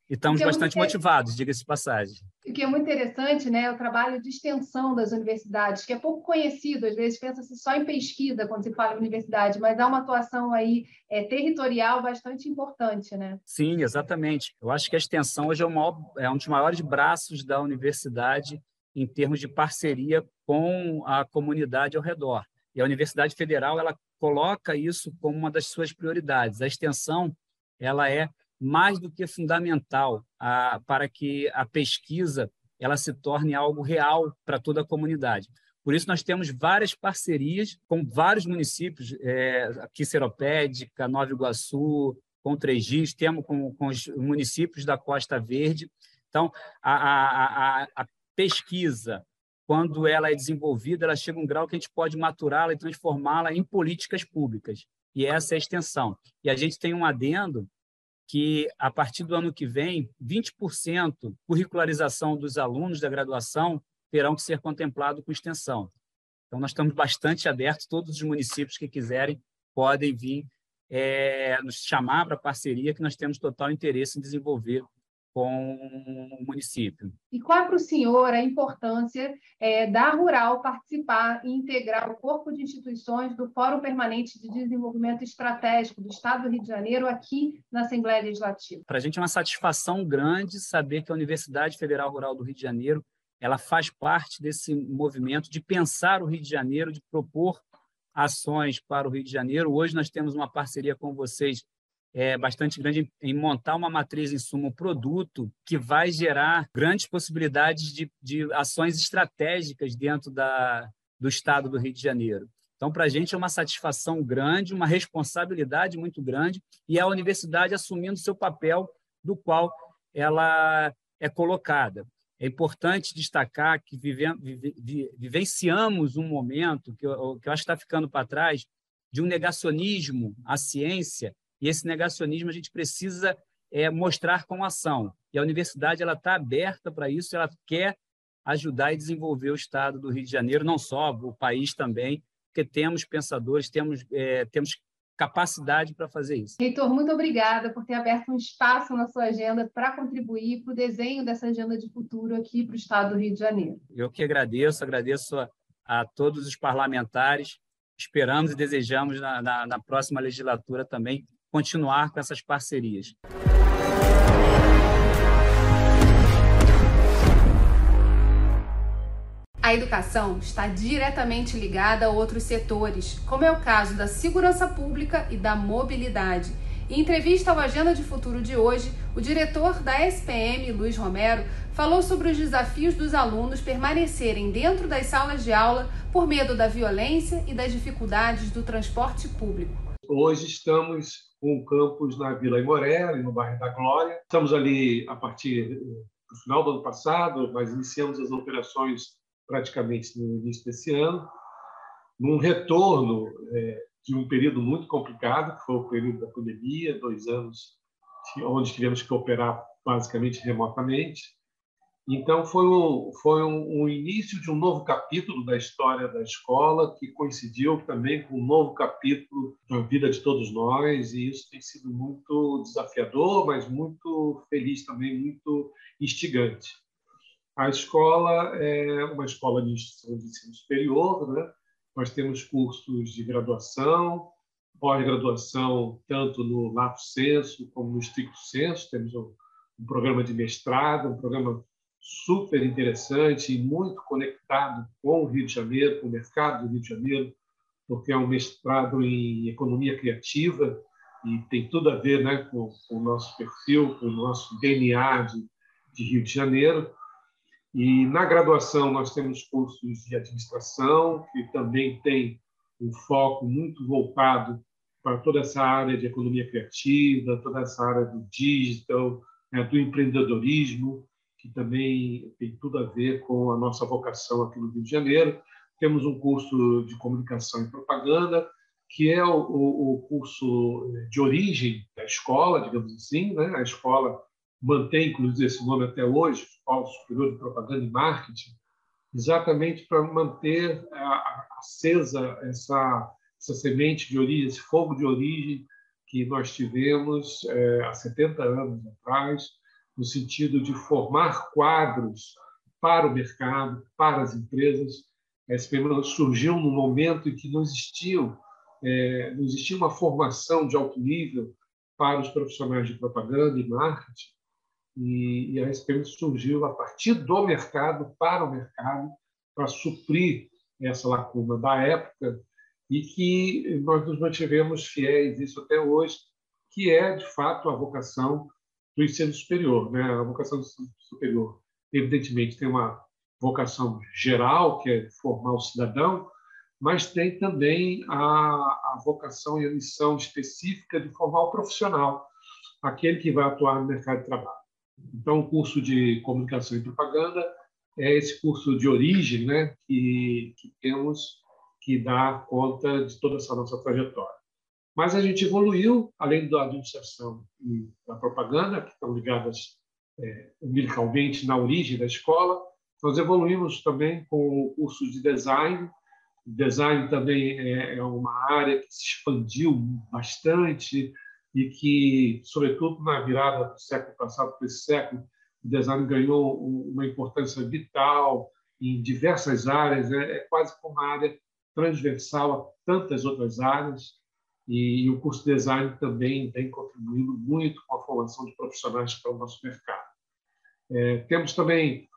E estamos é bastante motivados, diga-se de passagem. O que é muito interessante, né, o trabalho de extensão das universidades, que é pouco conhecido, às vezes pensa-se só em pesquisa quando se fala em universidade, mas há uma atuação aí é, territorial bastante importante, né? Sim, exatamente. Eu acho que a extensão hoje é, maior, é um dos maiores braços da universidade em termos de parceria com a comunidade ao redor. E a Universidade Federal ela coloca isso como uma das suas prioridades. A extensão ela é mais do que fundamental a, para que a pesquisa ela se torne algo real para toda a comunidade. Por isso, nós temos várias parcerias com vários municípios, é, aqui Seropédica, Nova Iguaçu, com Trejis, temos com, com os municípios da Costa Verde. Então, a, a, a, a pesquisa, quando ela é desenvolvida, ela chega a um grau que a gente pode maturá-la e transformá-la em políticas públicas. E essa é a extensão. E a gente tem um adendo que, a partir do ano que vem, 20% curricularização dos alunos da graduação terão que ser contemplado com extensão. Então, nós estamos bastante abertos, todos os municípios que quiserem podem vir é, nos chamar para parceria, que nós temos total interesse em desenvolver com o município. E qual é para o senhor a importância é, da Rural participar e integrar o corpo de instituições do Fórum Permanente de Desenvolvimento Estratégico do Estado do Rio de Janeiro aqui na Assembleia Legislativa? Para a gente é uma satisfação grande saber que a Universidade Federal Rural do Rio de Janeiro ela faz parte desse movimento de pensar o Rio de Janeiro, de propor ações para o Rio de Janeiro. Hoje nós temos uma parceria com vocês é, bastante grande em montar uma matriz insumo-produto que vai gerar grandes possibilidades de, de ações estratégicas dentro da, do Estado do Rio de Janeiro. Então, para a gente é uma satisfação grande, uma responsabilidade muito grande, e a universidade assumindo seu papel do qual ela é colocada. É importante destacar que vive, vive, vivenciamos um momento que eu, que eu acho que está ficando para trás de um negacionismo à ciência e esse negacionismo a gente precisa é, mostrar com ação. E a universidade ela está aberta para isso, ela quer ajudar e desenvolver o Estado do Rio de Janeiro, não só o país também, porque temos pensadores, temos, é, temos capacidade para fazer isso. Reitor, muito obrigada por ter aberto um espaço na sua agenda para contribuir para o desenho dessa agenda de futuro aqui para o Estado do Rio de Janeiro. Eu que agradeço, agradeço a, a todos os parlamentares. Esperamos e desejamos na, na, na próxima legislatura também continuar com essas parcerias. A educação está diretamente ligada a outros setores, como é o caso da segurança pública e da mobilidade. Em entrevista ao Agenda de Futuro de hoje, o diretor da SPM, Luiz Romero, falou sobre os desafios dos alunos permanecerem dentro das salas de aula por medo da violência e das dificuldades do transporte público. Hoje estamos o campus na Vila Imoré, no bairro da Glória. Estamos ali a partir do final do ano passado, mas iniciamos as operações praticamente no início desse ano, num retorno é, de um período muito complicado, que foi o período da pandemia, dois anos onde tivemos que operar basicamente remotamente. Então, foi, um, foi um, um, início de um novo capítulo da história da escola, que coincidiu também com um novo capítulo da vida de todos nós, e isso tem sido muito desafiador, mas muito feliz também, muito instigante. A escola é uma escola de instituição de ensino superior, né? nós temos cursos de graduação, pós-graduação, tanto no lato senso como no estricto senso, temos um, um programa de mestrado, um programa super interessante e muito conectado com o Rio de Janeiro, com o mercado do Rio de Janeiro, porque é um mestrado em economia criativa e tem tudo a ver né, com, com o nosso perfil, com o nosso DNA de, de Rio de Janeiro. E na graduação nós temos cursos de administração, que também tem um foco muito voltado para toda essa área de economia criativa, toda essa área do digital, né, do empreendedorismo que também tem tudo a ver com a nossa vocação aqui no Rio de Janeiro. Temos um curso de comunicação e propaganda, que é o, o, curso de origem da escola, digamos assim. Né? A escola mantém, inclusive, esse nome até hoje, Escola Superior de Propaganda e Marketing, exatamente para manter acesa essa, essa semente de origem, esse fogo de origem que nós tivemos é, há 70 anos atrás, no sentido de formar quadros para o mercado, para as empresas. A SPM surgiu num momento em que não existiam, é, não existia uma formação de alto nível para os profissionais de propaganda e marketing, e, e a SPM surgiu a partir do mercado, para o mercado, para suprir essa lacuna da época e que nós nos mantivemos fiéis isso até hoje, que é de fato a vocação do ensino superior, né? A vocação do ensino superior, evidentemente, tem uma vocação geral, que é formar o cidadão, mas tem também a, a vocação e a missão específica de formar o profissional, aquele que vai atuar no mercado de trabalho. Então, o curso de comunicação e propaganda é esse curso de origem né, que, que temos que dar conta de toda essa nossa trajetória. Mas a gente evoluiu, além da administração e da propaganda, que estão ligadas é, umbilicalmente na origem da escola, nós evoluímos também com o curso de design. Design também é, é uma área que se expandiu bastante e que, sobretudo na virada do século passado para esse século, o design ganhou uma importância vital em diversas áreas, é, é quase como uma área transversal a tantas outras áreas, e o curso de design também tem contribuído muito com a formação de profissionais para o nosso mercado. É, temos também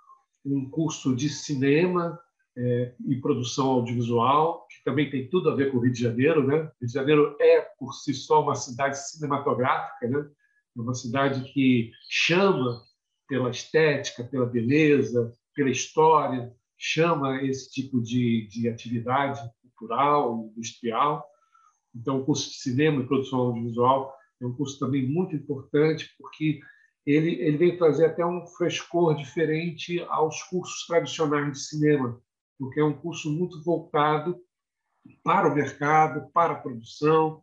um curso de cinema é, e produção audiovisual, que também tem tudo a ver com o Rio de Janeiro. Né? Rio de Janeiro é, por si só, uma cidade cinematográfica, né? é uma cidade que chama pela estética, pela beleza, pela história, chama esse tipo de, de atividade cultural, industrial. Então, o curso de cinema e produção audiovisual é um curso também muito importante, porque ele, ele vem trazer até um frescor diferente aos cursos tradicionais de cinema, porque é um curso muito voltado para o mercado, para a produção,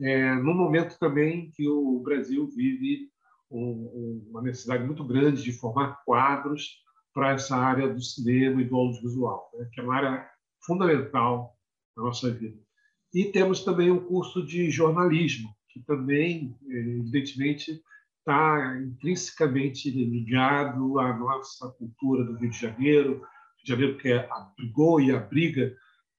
é, no momento também que o Brasil vive uma necessidade muito grande de formar quadros para essa área do cinema e do audiovisual, né, que é uma área fundamental na nossa vida. E temos também um curso de jornalismo, que também, evidentemente, está intrinsecamente ligado à nossa cultura do Rio de Janeiro, Rio de Janeiro que abrigou e abriga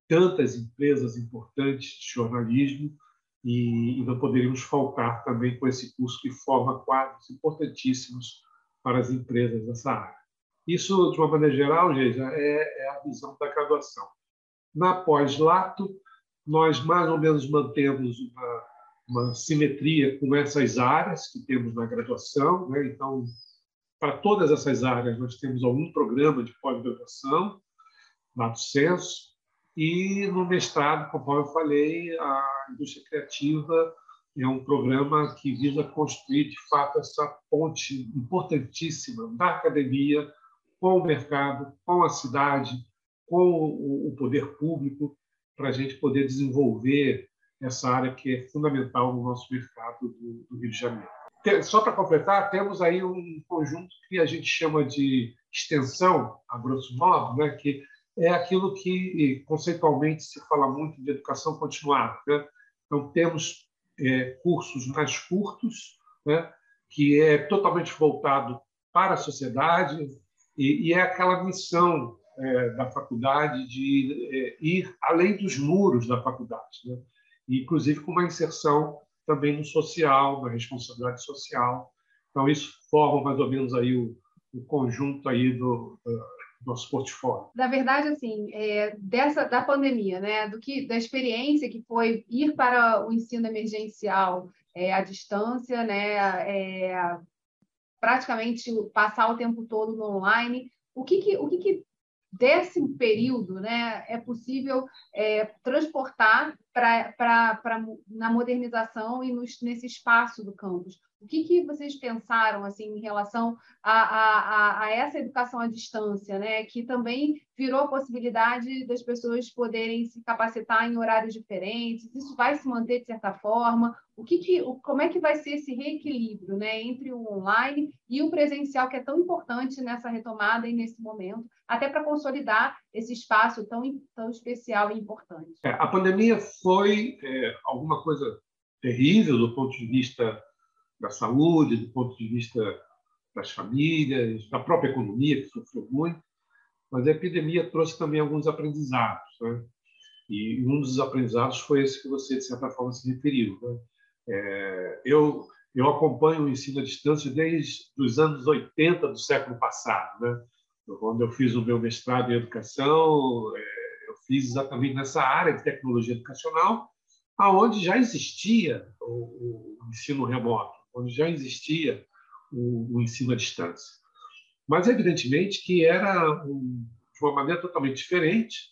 tantas empresas importantes de jornalismo, e, não poderíamos faltar também com esse curso que forma quadros importantíssimos para as empresas dessa área. Isso, de uma maneira geral, Geisa, é, é a visão da graduação. Na pós-lato, nós mais ou menos mantemos uma, uma, simetria com essas áreas que temos na graduação. Né? Então, para todas essas áreas, nós temos algum programa de pós-graduação, lato senso, e no mestrado, conforme eu falei, a indústria criativa é um programa que visa construir, de fato, essa ponte importantíssima da academia com o mercado, com a cidade, com o poder público, para a gente poder desenvolver essa área que é fundamental no nosso mercado do, Rio de Janeiro. Só para completar, temos aí um conjunto que a gente chama de extensão, a grosso modo, né, que é aquilo que conceitualmente se fala muito de educação continuada. Né? Então, temos é, cursos mais curtos, né? que é totalmente voltado para a sociedade, e, e é aquela missão é, da faculdade de é, ir além dos muros da faculdade, né? inclusive com uma inserção também no social, na responsabilidade social. Então, isso forma mais ou menos aí o, o conjunto aí do, do nosso portfólio? Na verdade, assim, é, dessa da pandemia, né, do que da experiência que foi ir para o ensino emergencial é, à distância, né, é, praticamente passar o tempo todo no online. O que, que o que, que desse período, né, é possível é, transportar para na modernização e nesse espaço do campus? O que, que vocês pensaram assim em relação a, a, a, essa educação à distância, né? que também virou possibilidade das pessoas poderem se capacitar em horários diferentes? Isso vai se manter de certa forma? O que, que como é que vai ser esse reequilíbrio né? entre o online e o presencial, que é tão importante nessa retomada e nesse momento, até para consolidar esse espaço tão, tão especial e importante? É, a pandemia foi é, alguma coisa terrível do ponto de vista da saúde, do ponto de vista das famílias, da própria economia, que sofreu muito, mas a epidemia trouxe também alguns aprendizados. Né? E um dos aprendizados foi esse que você, de certa forma, se referiu. Né? É, eu, eu acompanho o ensino à distância desde os anos 80 do século passado. Né? Quando eu fiz o meu mestrado em educação, é, eu fiz exatamente nessa área de tecnologia educacional, aonde já existia o, o ensino remoto, onde já existia o, o, ensino à distância. Mas, evidentemente, que era um, de uma maneira totalmente diferente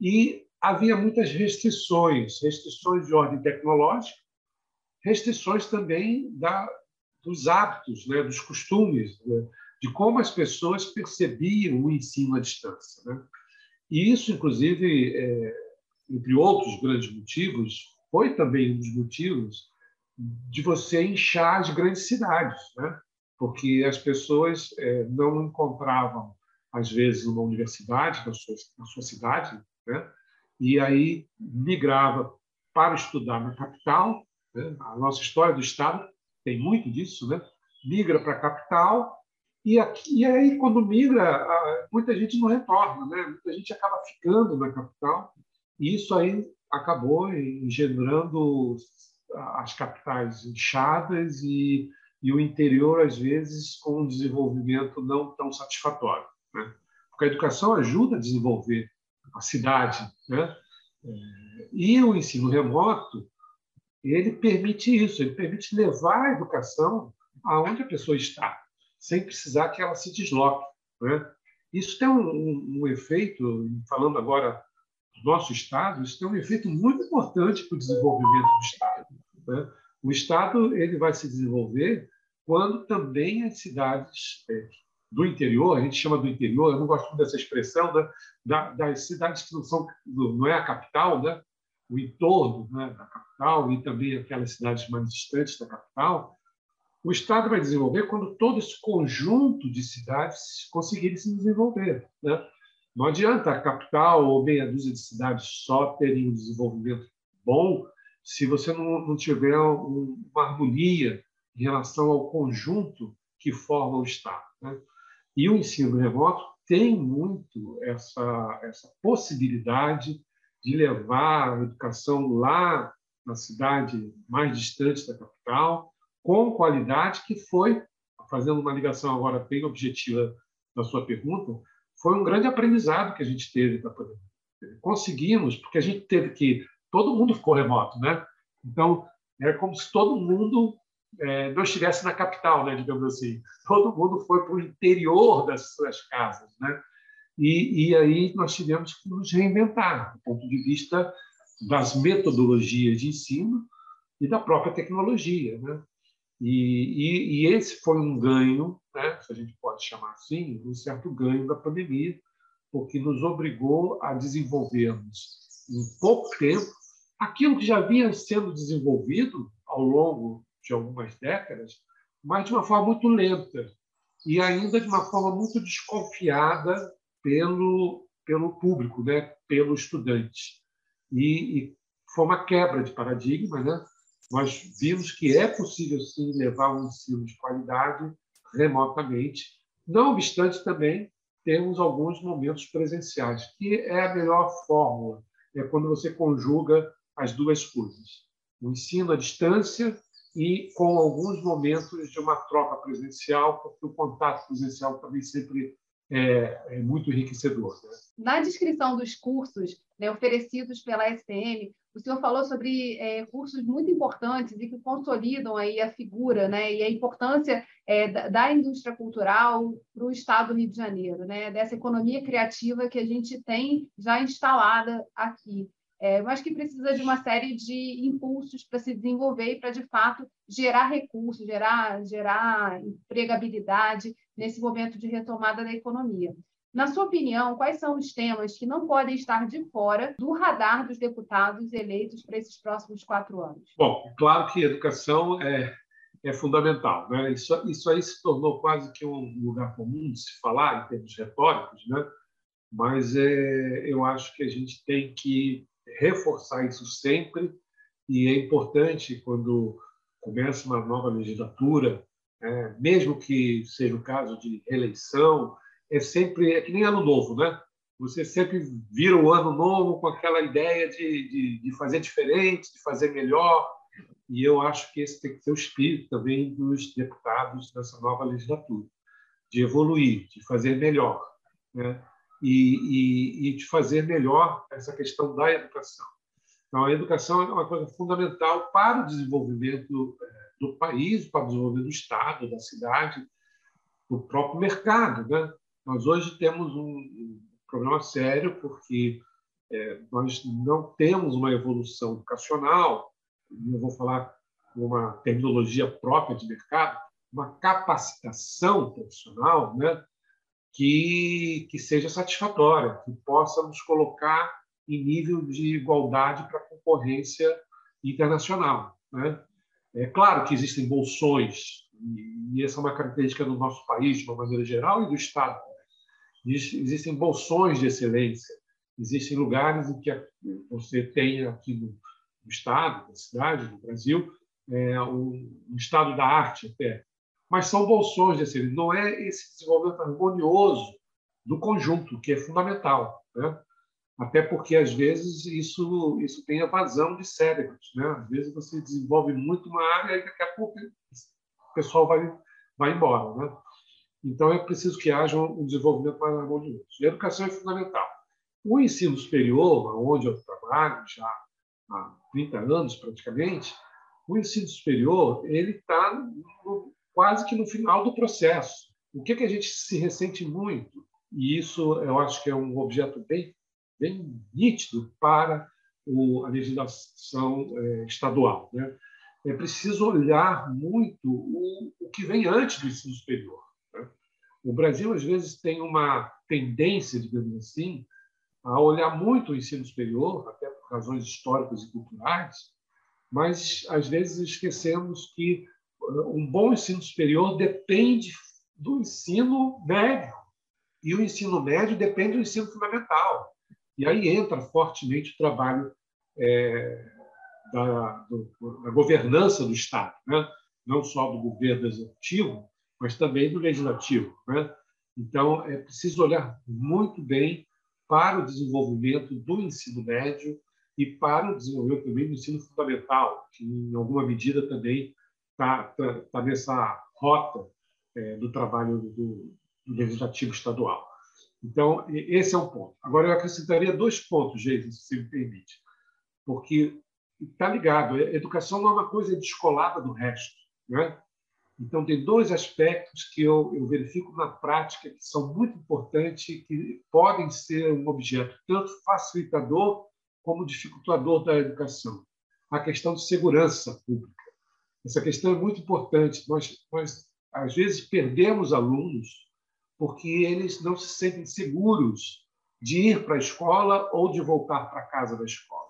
e havia muitas restrições, restrições de ordem tecnológica, restrições também da, dos hábitos, né, dos costumes, né, de como as pessoas percebiam o ensino à distância. Né? E isso, inclusive, é, entre outros grandes motivos, foi também um dos motivos de você inchar as grandes cidades, né? porque as pessoas é, não encontravam, às vezes, uma universidade na sua, na sua cidade, né? e aí migrava para estudar na capital. Né? A nossa história do Estado tem muito disso, né? migra para a capital e, aqui, e aí, quando migra, muita gente não retorna, né? muita gente acaba ficando na capital, e isso aí acabou engendrando as capitais inchadas e, e o interior, às vezes, com um desenvolvimento não tão satisfatório. Né? Porque a educação ajuda a desenvolver a cidade. Né? E o ensino remoto ele permite isso, ele permite levar a educação aonde a pessoa está sem precisar que ela se desloque. Né? Isso tem um, um, um, efeito, falando agora do nosso Estado, isso tem um efeito muito importante para o desenvolvimento do Estado. Né? O Estado ele vai se desenvolver quando também as cidades é, do interior, a gente chama do interior, eu não gosto muito dessa expressão, né? da, das cidades que não, são, não é a capital, né? o entorno né? da capital e também aquelas cidades mais distantes da capital, o Estado vai desenvolver quando todo esse conjunto de cidades conseguirem se desenvolver. Né? Não adianta a capital ou meia dúzia de cidades só terem um desenvolvimento bom se você não, não tiver uma harmonia em relação ao conjunto que forma o Estado. Né? E o ensino remoto tem muito essa, essa possibilidade de levar a educação lá na cidade mais distante da capital, com qualidade, que foi, fazendo uma ligação agora bem objetiva da sua pergunta, foi um grande aprendizado que a gente teve para poder. Conseguimos, porque a gente teve que. Todo mundo ficou remoto, né? Então, é como se todo mundo é, não estivesse na capital, né, digamos assim. Todo mundo foi para o interior das suas casas, né? E, e aí nós tivemos que nos reinventar, do ponto de vista das metodologias de ensino e da própria tecnologia, né? E, e, e, esse foi um ganho, né, se a gente pode chamar assim, um certo ganho da pandemia, porque nos obrigou a desenvolvermos em pouco tempo aquilo que já vinha sendo desenvolvido ao longo de algumas décadas, mas de uma forma muito lenta e ainda de uma forma muito desconfiada pelo pelo público, né, pelo estudante. E, e foi uma quebra de paradigma, né? nós vimos que é possível, sim, levar um ensino de qualidade remotamente. Não obstante, também temos alguns momentos presenciais, que é a melhor fórmula, é quando você conjuga as duas coisas. O ensino à distância e com alguns momentos de uma troca presencial, porque o contato presencial também sempre é, é muito enriquecedor. Né? Na descrição dos cursos né, oferecidos pela SPM, o senhor falou sobre é, cursos muito importantes e que consolidam aí a figura né, e a importância é, da, da, indústria cultural para o Estado do Rio de Janeiro, né, dessa economia criativa que a gente tem já instalada aqui. É, mas que precisa de uma série de impulsos para se desenvolver e para, de fato, gerar recursos, gerar, gerar empregabilidade nesse momento de retomada da economia. Na sua opinião, quais são os temas que não podem estar de fora do radar dos deputados eleitos para esses próximos quatro anos? Bom, claro que educação é, é fundamental. Né? Isso, isso aí se tornou quase que um lugar comum de se falar em termos retóricos, né? mas é, eu acho que a gente tem que reforçar isso sempre e é importante quando começa uma nova legislatura é, mesmo que seja o caso de eleição, é sempre é que nem ano novo, né? Você sempre vira o ano novo com aquela ideia de, de, de fazer diferente, de fazer melhor, e eu acho que esse tem que ser o espírito também dos deputados dessa nova legislatura, de evoluir, de fazer melhor, né? e, e, e de fazer melhor essa questão da educação. Então, a educação é uma coisa fundamental para o desenvolvimento é, do país, para o desenvolvimento do Estado, da cidade, do próprio mercado. Né? Nós hoje temos um problema sério porque é, nós não temos uma evolução educacional, eu vou falar uma terminologia própria de mercado, uma capacitação profissional né, que, que seja satisfatória, que possa nos colocar em nível de igualdade para a concorrência internacional. Né? É claro que existem bolsões, e essa é uma característica do nosso país, de uma maneira geral, e do Estado. Existem bolsões de excelência, existem lugares em que você tem aqui no, Estado, na cidade, no Brasil, é, um, Estado da arte até. Mas são bolsões de excelência, não é esse desenvolvimento harmonioso do conjunto, que é fundamental. Né? até porque às vezes isso isso tem evasão de cérebros, né? Às vezes você desenvolve muito uma área e daqui a pouco o pessoal vai vai embora, né? Então é preciso que haja um desenvolvimento mais harmonioso. E a educação é fundamental. O ensino superior, onde eu trabalho já há 30 anos praticamente, o ensino superior ele está quase que no final do processo. O que, que a gente se ressente muito e isso eu acho que é um objeto bem bem nítido para o, a legislação é, estadual. Né? É preciso olhar muito o, o, que vem antes do ensino superior. O Brasil, às vezes, tem uma tendência, digamos assim, a olhar muito o ensino superior, até por razões históricas e culturais, mas, às vezes, esquecemos que um bom ensino superior depende do ensino médio. E o ensino médio depende do ensino fundamental. E aí entra fortemente o trabalho é, da, do, da, governança do Estado, né? não só do governo executivo, mas também do legislativo. Né? Então, é preciso olhar muito bem para o desenvolvimento do ensino médio e para o desenvolvimento também do ensino fundamental, que, em alguma medida, também está tá, tá nessa rota é, do trabalho do, do legislativo estadual. Então, esse é um ponto. Agora, eu acrescentaria dois pontos, Jason, se me permite, porque está ligado. educação não é uma coisa descolada do resto. Né? Então, tem dois aspectos que eu, eu verifico na prática que são muito importantes e que podem ser um objeto tanto facilitador como dificultador da educação. A questão de segurança pública. Essa questão é muito importante. Nós, nós às vezes, perdemos alunos porque eles não se sentem seguros de ir para a escola ou de voltar para casa da escola.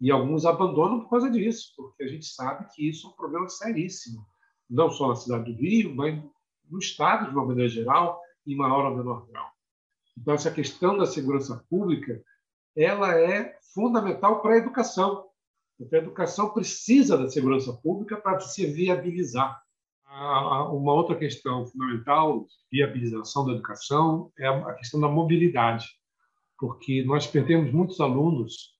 E alguns abandonam por causa disso, porque a gente sabe que isso é um problema seríssimo, não só na cidade do Rio, mas no Estado, de uma maneira geral, em maior ou menor grau. Então, essa questão da segurança pública ela é fundamental para a educação. Porque a educação precisa da segurança pública para se viabilizar. Uma outra questão fundamental, viabilização da educação, é a questão da mobilidade, porque nós perdemos muitos alunos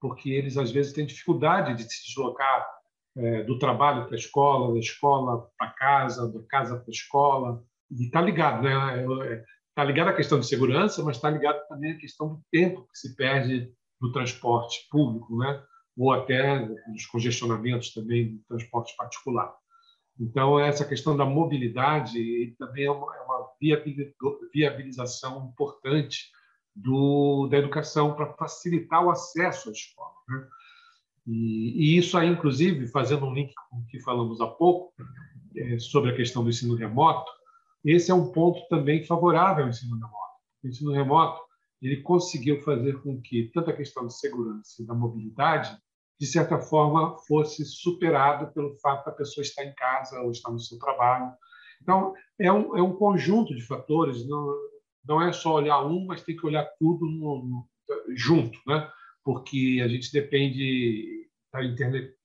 porque eles às vezes têm dificuldade de se deslocar é, do trabalho para a escola, da escola para casa, da casa para a escola. E está ligado, né? Está é, ligado à questão de segurança, mas está ligado também à questão do tempo que se perde no transporte público, né? Ou até nos congestionamentos também do transporte particular. Então, essa questão da mobilidade também é uma, é viabilização importante do, da educação para facilitar o acesso à escola. Né? E, e, isso aí, inclusive, fazendo um link com o que falamos há pouco, é, sobre a questão do ensino remoto, esse é um ponto também favorável ao ensino remoto. O ensino remoto ele conseguiu fazer com que tanto a questão de segurança e da mobilidade de certa forma, fosse superado pelo fato da pessoa estar em casa ou estar no seu trabalho. Então, é um, é um conjunto de fatores, não, não é só olhar um, mas tem que olhar tudo no, no, junto, né? porque a gente depende, está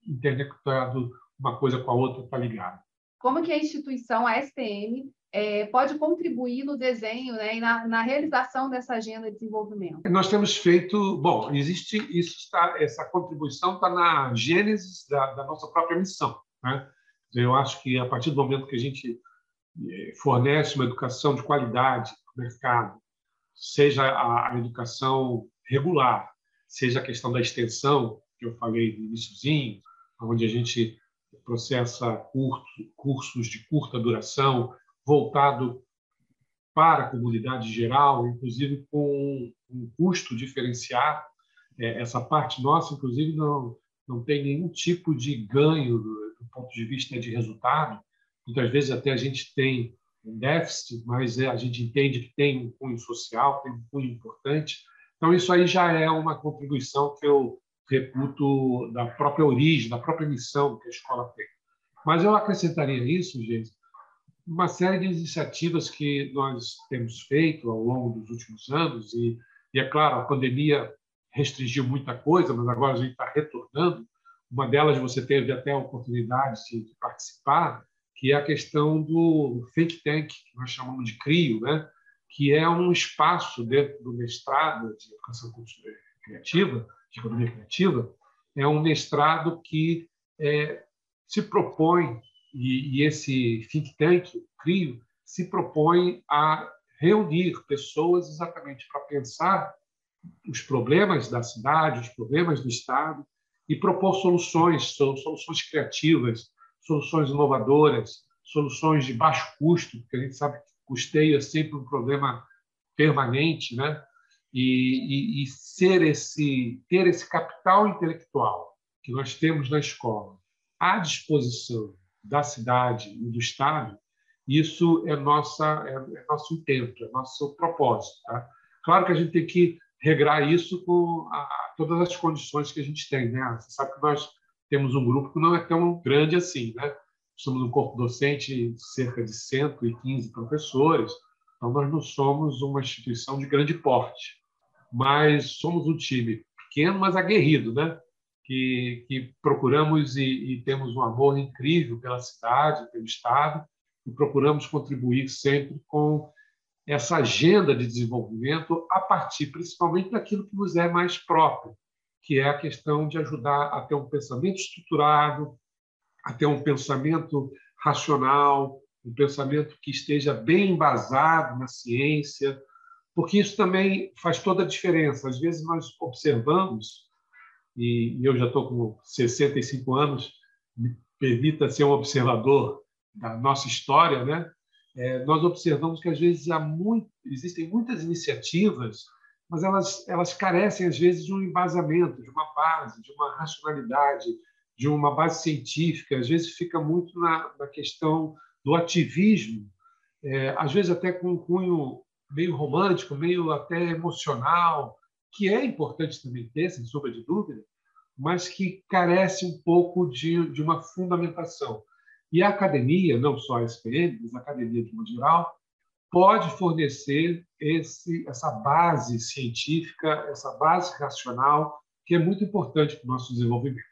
interconectado uma coisa com a outra, está ligado. como que a instituição, a STM, é, pode contribuir no desenho né, e na, na, realização dessa agenda de desenvolvimento? Nós temos feito, bom, existe isso está, essa contribuição está na gênese da, da, nossa própria missão. Né? Eu acho que a partir do momento que a gente é, fornece uma educação de qualidade no mercado, seja a, a educação regular, seja a questão da extensão que eu falei no iníciozinho, onde a gente processa curso, cursos de curta duração, voltado para a comunidade geral, inclusive com um custo diferenciado. É, essa parte nossa, inclusive, não, não tem nenhum tipo de ganho do, do ponto de vista de resultado. Muitas vezes até a gente tem um déficit, mas é, a gente entende que tem um cunho social, tem um cunho importante. Então, isso aí já é uma contribuição que eu reputo da própria origem, da própria missão que a escola tem. Mas eu acrescentaria isso, gente, uma série de iniciativas que nós temos feito ao longo dos últimos anos, e, e é claro, a pandemia restringiu muita coisa, mas agora a gente está retornando. Uma delas você teve até a oportunidade de, de participar, que é a questão do think tank, que nós chamamos de CRIO, né? que é um espaço dentro do mestrado de Educação Criativa, de Economia Criativa, é um mestrado que é, se propõe e, e esse think tank, CRIO, se propõe a reunir pessoas exatamente para pensar os problemas da cidade, os problemas do Estado e propor soluções, soluções criativas, soluções inovadoras, soluções de baixo custo, porque a gente sabe que custeio é sempre um problema permanente, né? E, e, e ser esse ter esse capital intelectual que nós temos na escola à disposição da cidade e do Estado, isso é, nossa, é, é nosso intento, é nosso propósito. Tá? Claro que a gente tem que regrar isso com a, todas as condições que a gente tem. Né? Você sabe que nós temos um grupo que não é tão grande assim. Né? Somos um corpo docente de cerca de 115 professores, então nós não somos uma instituição de grande porte, mas somos um time pequeno, mas aguerrido, né? que, que procuramos e, e, temos um amor incrível pela cidade, pelo Estado, e procuramos contribuir sempre com essa agenda de desenvolvimento a partir principalmente daquilo que nos é mais próprio, que é a questão de ajudar a ter um pensamento estruturado, a ter um pensamento racional, um pensamento que esteja bem embasado na ciência, porque isso também faz toda a diferença. Às vezes nós observamos e, eu já estou com 65 anos, me permita ser um observador da nossa história, né? É, nós observamos que às vezes há muito, existem muitas iniciativas, mas elas elas carecem às vezes de um embasamento, de uma base, de uma racionalidade, de uma base científica. Às vezes fica muito na, na questão do ativismo, é, às vezes até com um cunho meio romântico, meio até emocional, que é importante também ter, sem sombra de dúvida, mas que carece um pouco de, de uma fundamentação. E a academia, não só a SPM, mas a academia de modo geral, pode fornecer esse, essa base científica, essa base racional, que é muito importante para o nosso desenvolvimento.